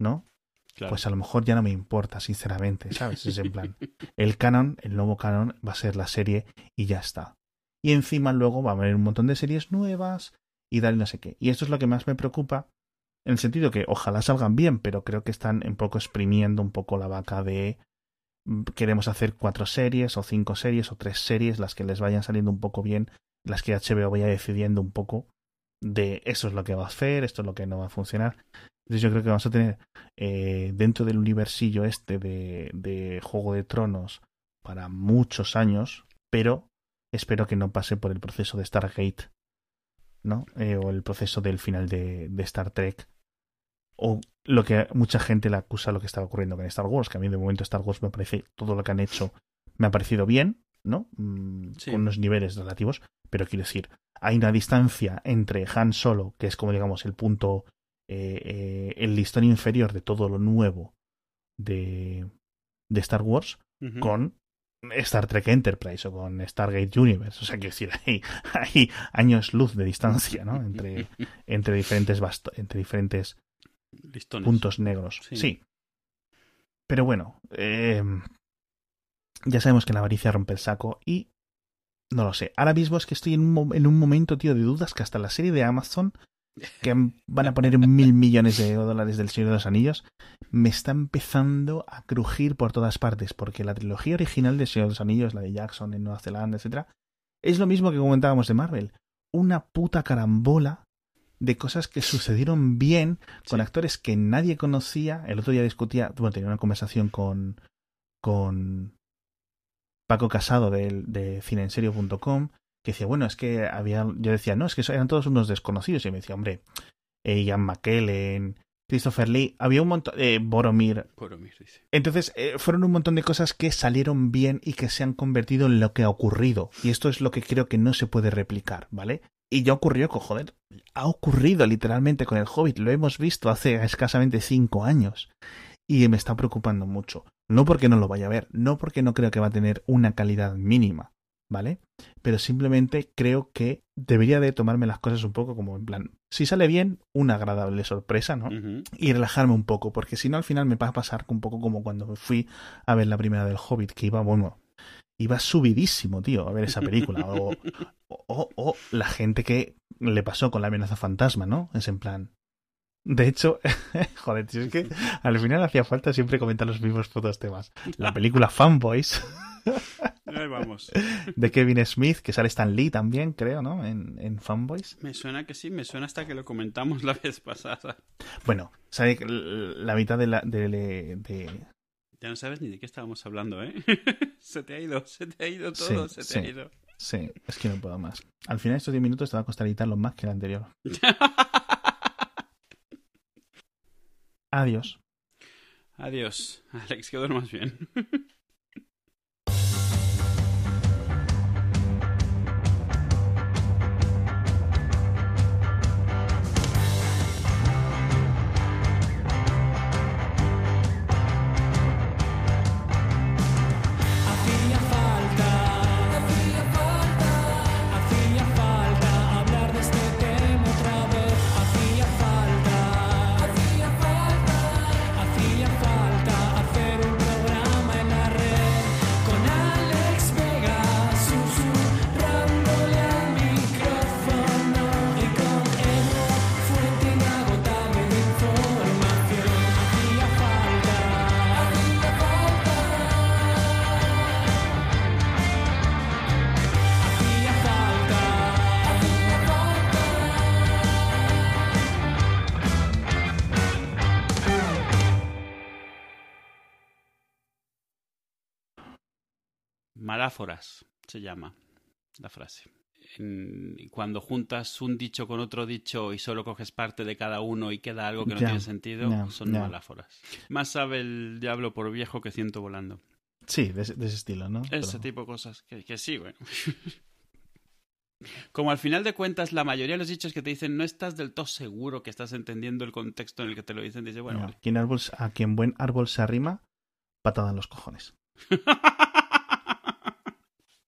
¿no? Claro. Pues a lo mejor ya no me importa, sinceramente, ¿sabes? Es en plan, el canon, el nuevo canon va a ser la serie y ya está. Y encima luego va a haber un montón de series nuevas y tal y no sé qué. Y esto es lo que más me preocupa, en el sentido que ojalá salgan bien, pero creo que están un poco exprimiendo un poco la vaca de mm, queremos hacer cuatro series o cinco series o tres series, las que les vayan saliendo un poco bien, las que HBO vaya decidiendo un poco de eso es lo que va a hacer, esto es lo que no va a funcionar. Entonces yo creo que vamos a tener eh, dentro del universillo este de, Juego de Tronos para muchos años, pero espero que no pase por el proceso de Stargate, ¿no? Eh, o el proceso del final de Star Trek, o lo que mucha gente le acusa lo que estaba ocurriendo con Star Wars, que a mí de momento Star Wars me parece, todo lo que han hecho me ha parecido bien, ¿no? Mm, Sí. Con unos niveles relativos, pero quiero decir, hay una distancia entre Han Solo, que es como digamos el punto, eh, eh, el listón inferior de todo lo nuevo de, de Star Wars, con Star Trek Enterprise o con Stargate Universe. O sea, quiero decir, hay, hay años luz de distancia, ¿no? Entre, entre diferentes entre diferentes Listones. puntos negros. Sí. Sí. Pero bueno, eh, ya sabemos que la avaricia rompe el saco y no lo sé. Ahora mismo es que estoy en un, en un momento, tío, de dudas que hasta la serie de Amazon, que van a poner mil millones de dólares del Señor de los Anillos, me está empezando a crujir por todas partes, porque la trilogía original del Señor de los Anillos, la de Jackson en Nueva Zelanda, etcétera, es lo mismo que comentábamos de Marvel. Una puta carambola de cosas que sucedieron bien con Sí. actores que nadie conocía. El otro día discutía, bueno, tenía una conversación con, con Paco Casado del- de, cineenserio.com que decía, bueno, es que había, yo decía, no, es que eran todos unos desconocidos. Y me decía, hombre, eh, Ian McKellen, Christopher Lee, había un montón, eh, Boromir. Entonces, eh, fueron un montón de cosas que salieron bien y que se han convertido en lo que ha ocurrido. Y esto es lo que creo que no se puede replicar, ¿vale? Y ya ocurrió joder, ha ocurrido literalmente con el Hobbit, lo hemos visto hace escasamente cinco años. Y me está preocupando mucho. No porque no lo vaya a ver, no porque no creo que va a tener una calidad mínima, ¿vale? Pero simplemente creo que debería de tomarme las cosas un poco como en plan, si sale bien, una agradable sorpresa, ¿no? Y relajarme un poco, porque si no al final me va a pasar un poco como cuando fui a ver la primera del Hobbit, que iba, bueno, iba subidísimo, tío, a ver esa película. O, o, o- o la gente que le pasó con la amenaza fantasma, ¿no? Es en plan. De hecho, joder, tío, es que al final hacía falta siempre comentar los mismos putos temas. La película Fanboys Ahí vamos. de Kevin Smith, que sale Stan Lee también, creo, ¿no? En, en Fanboys. Me suena que sí, me suena hasta que lo comentamos la vez pasada. Bueno, sale la mitad de la, de, de, Ya no sabes ni de qué estábamos hablando, ¿eh? se te ha ido, se te ha ido todo, Sí, se te ha ido. Sí, es que no puedo más. Al final estos 10 minutos te va a costar editarlo más que el anterior. Adiós. Adiós, Alex, que duermas bien. Maráforas se llama la frase. En- cuando juntas un dicho con otro dicho y solo coges parte de cada uno y queda algo que no tiene sentido, son ya. maláforas. Más sabe el diablo por viejo que ciento volando. Sí, de, ese- de ese estilo, ¿no? Ese Pero- tipo de cosas. Que, que sí, bueno. Como al final de cuentas, la mayoría de los dichos que te dicen no estás del todo seguro que estás entendiendo el contexto en el que te lo dicen, dices, bueno, vale. quien árbol- a quien buen árbol se arrima, patada en los cojones.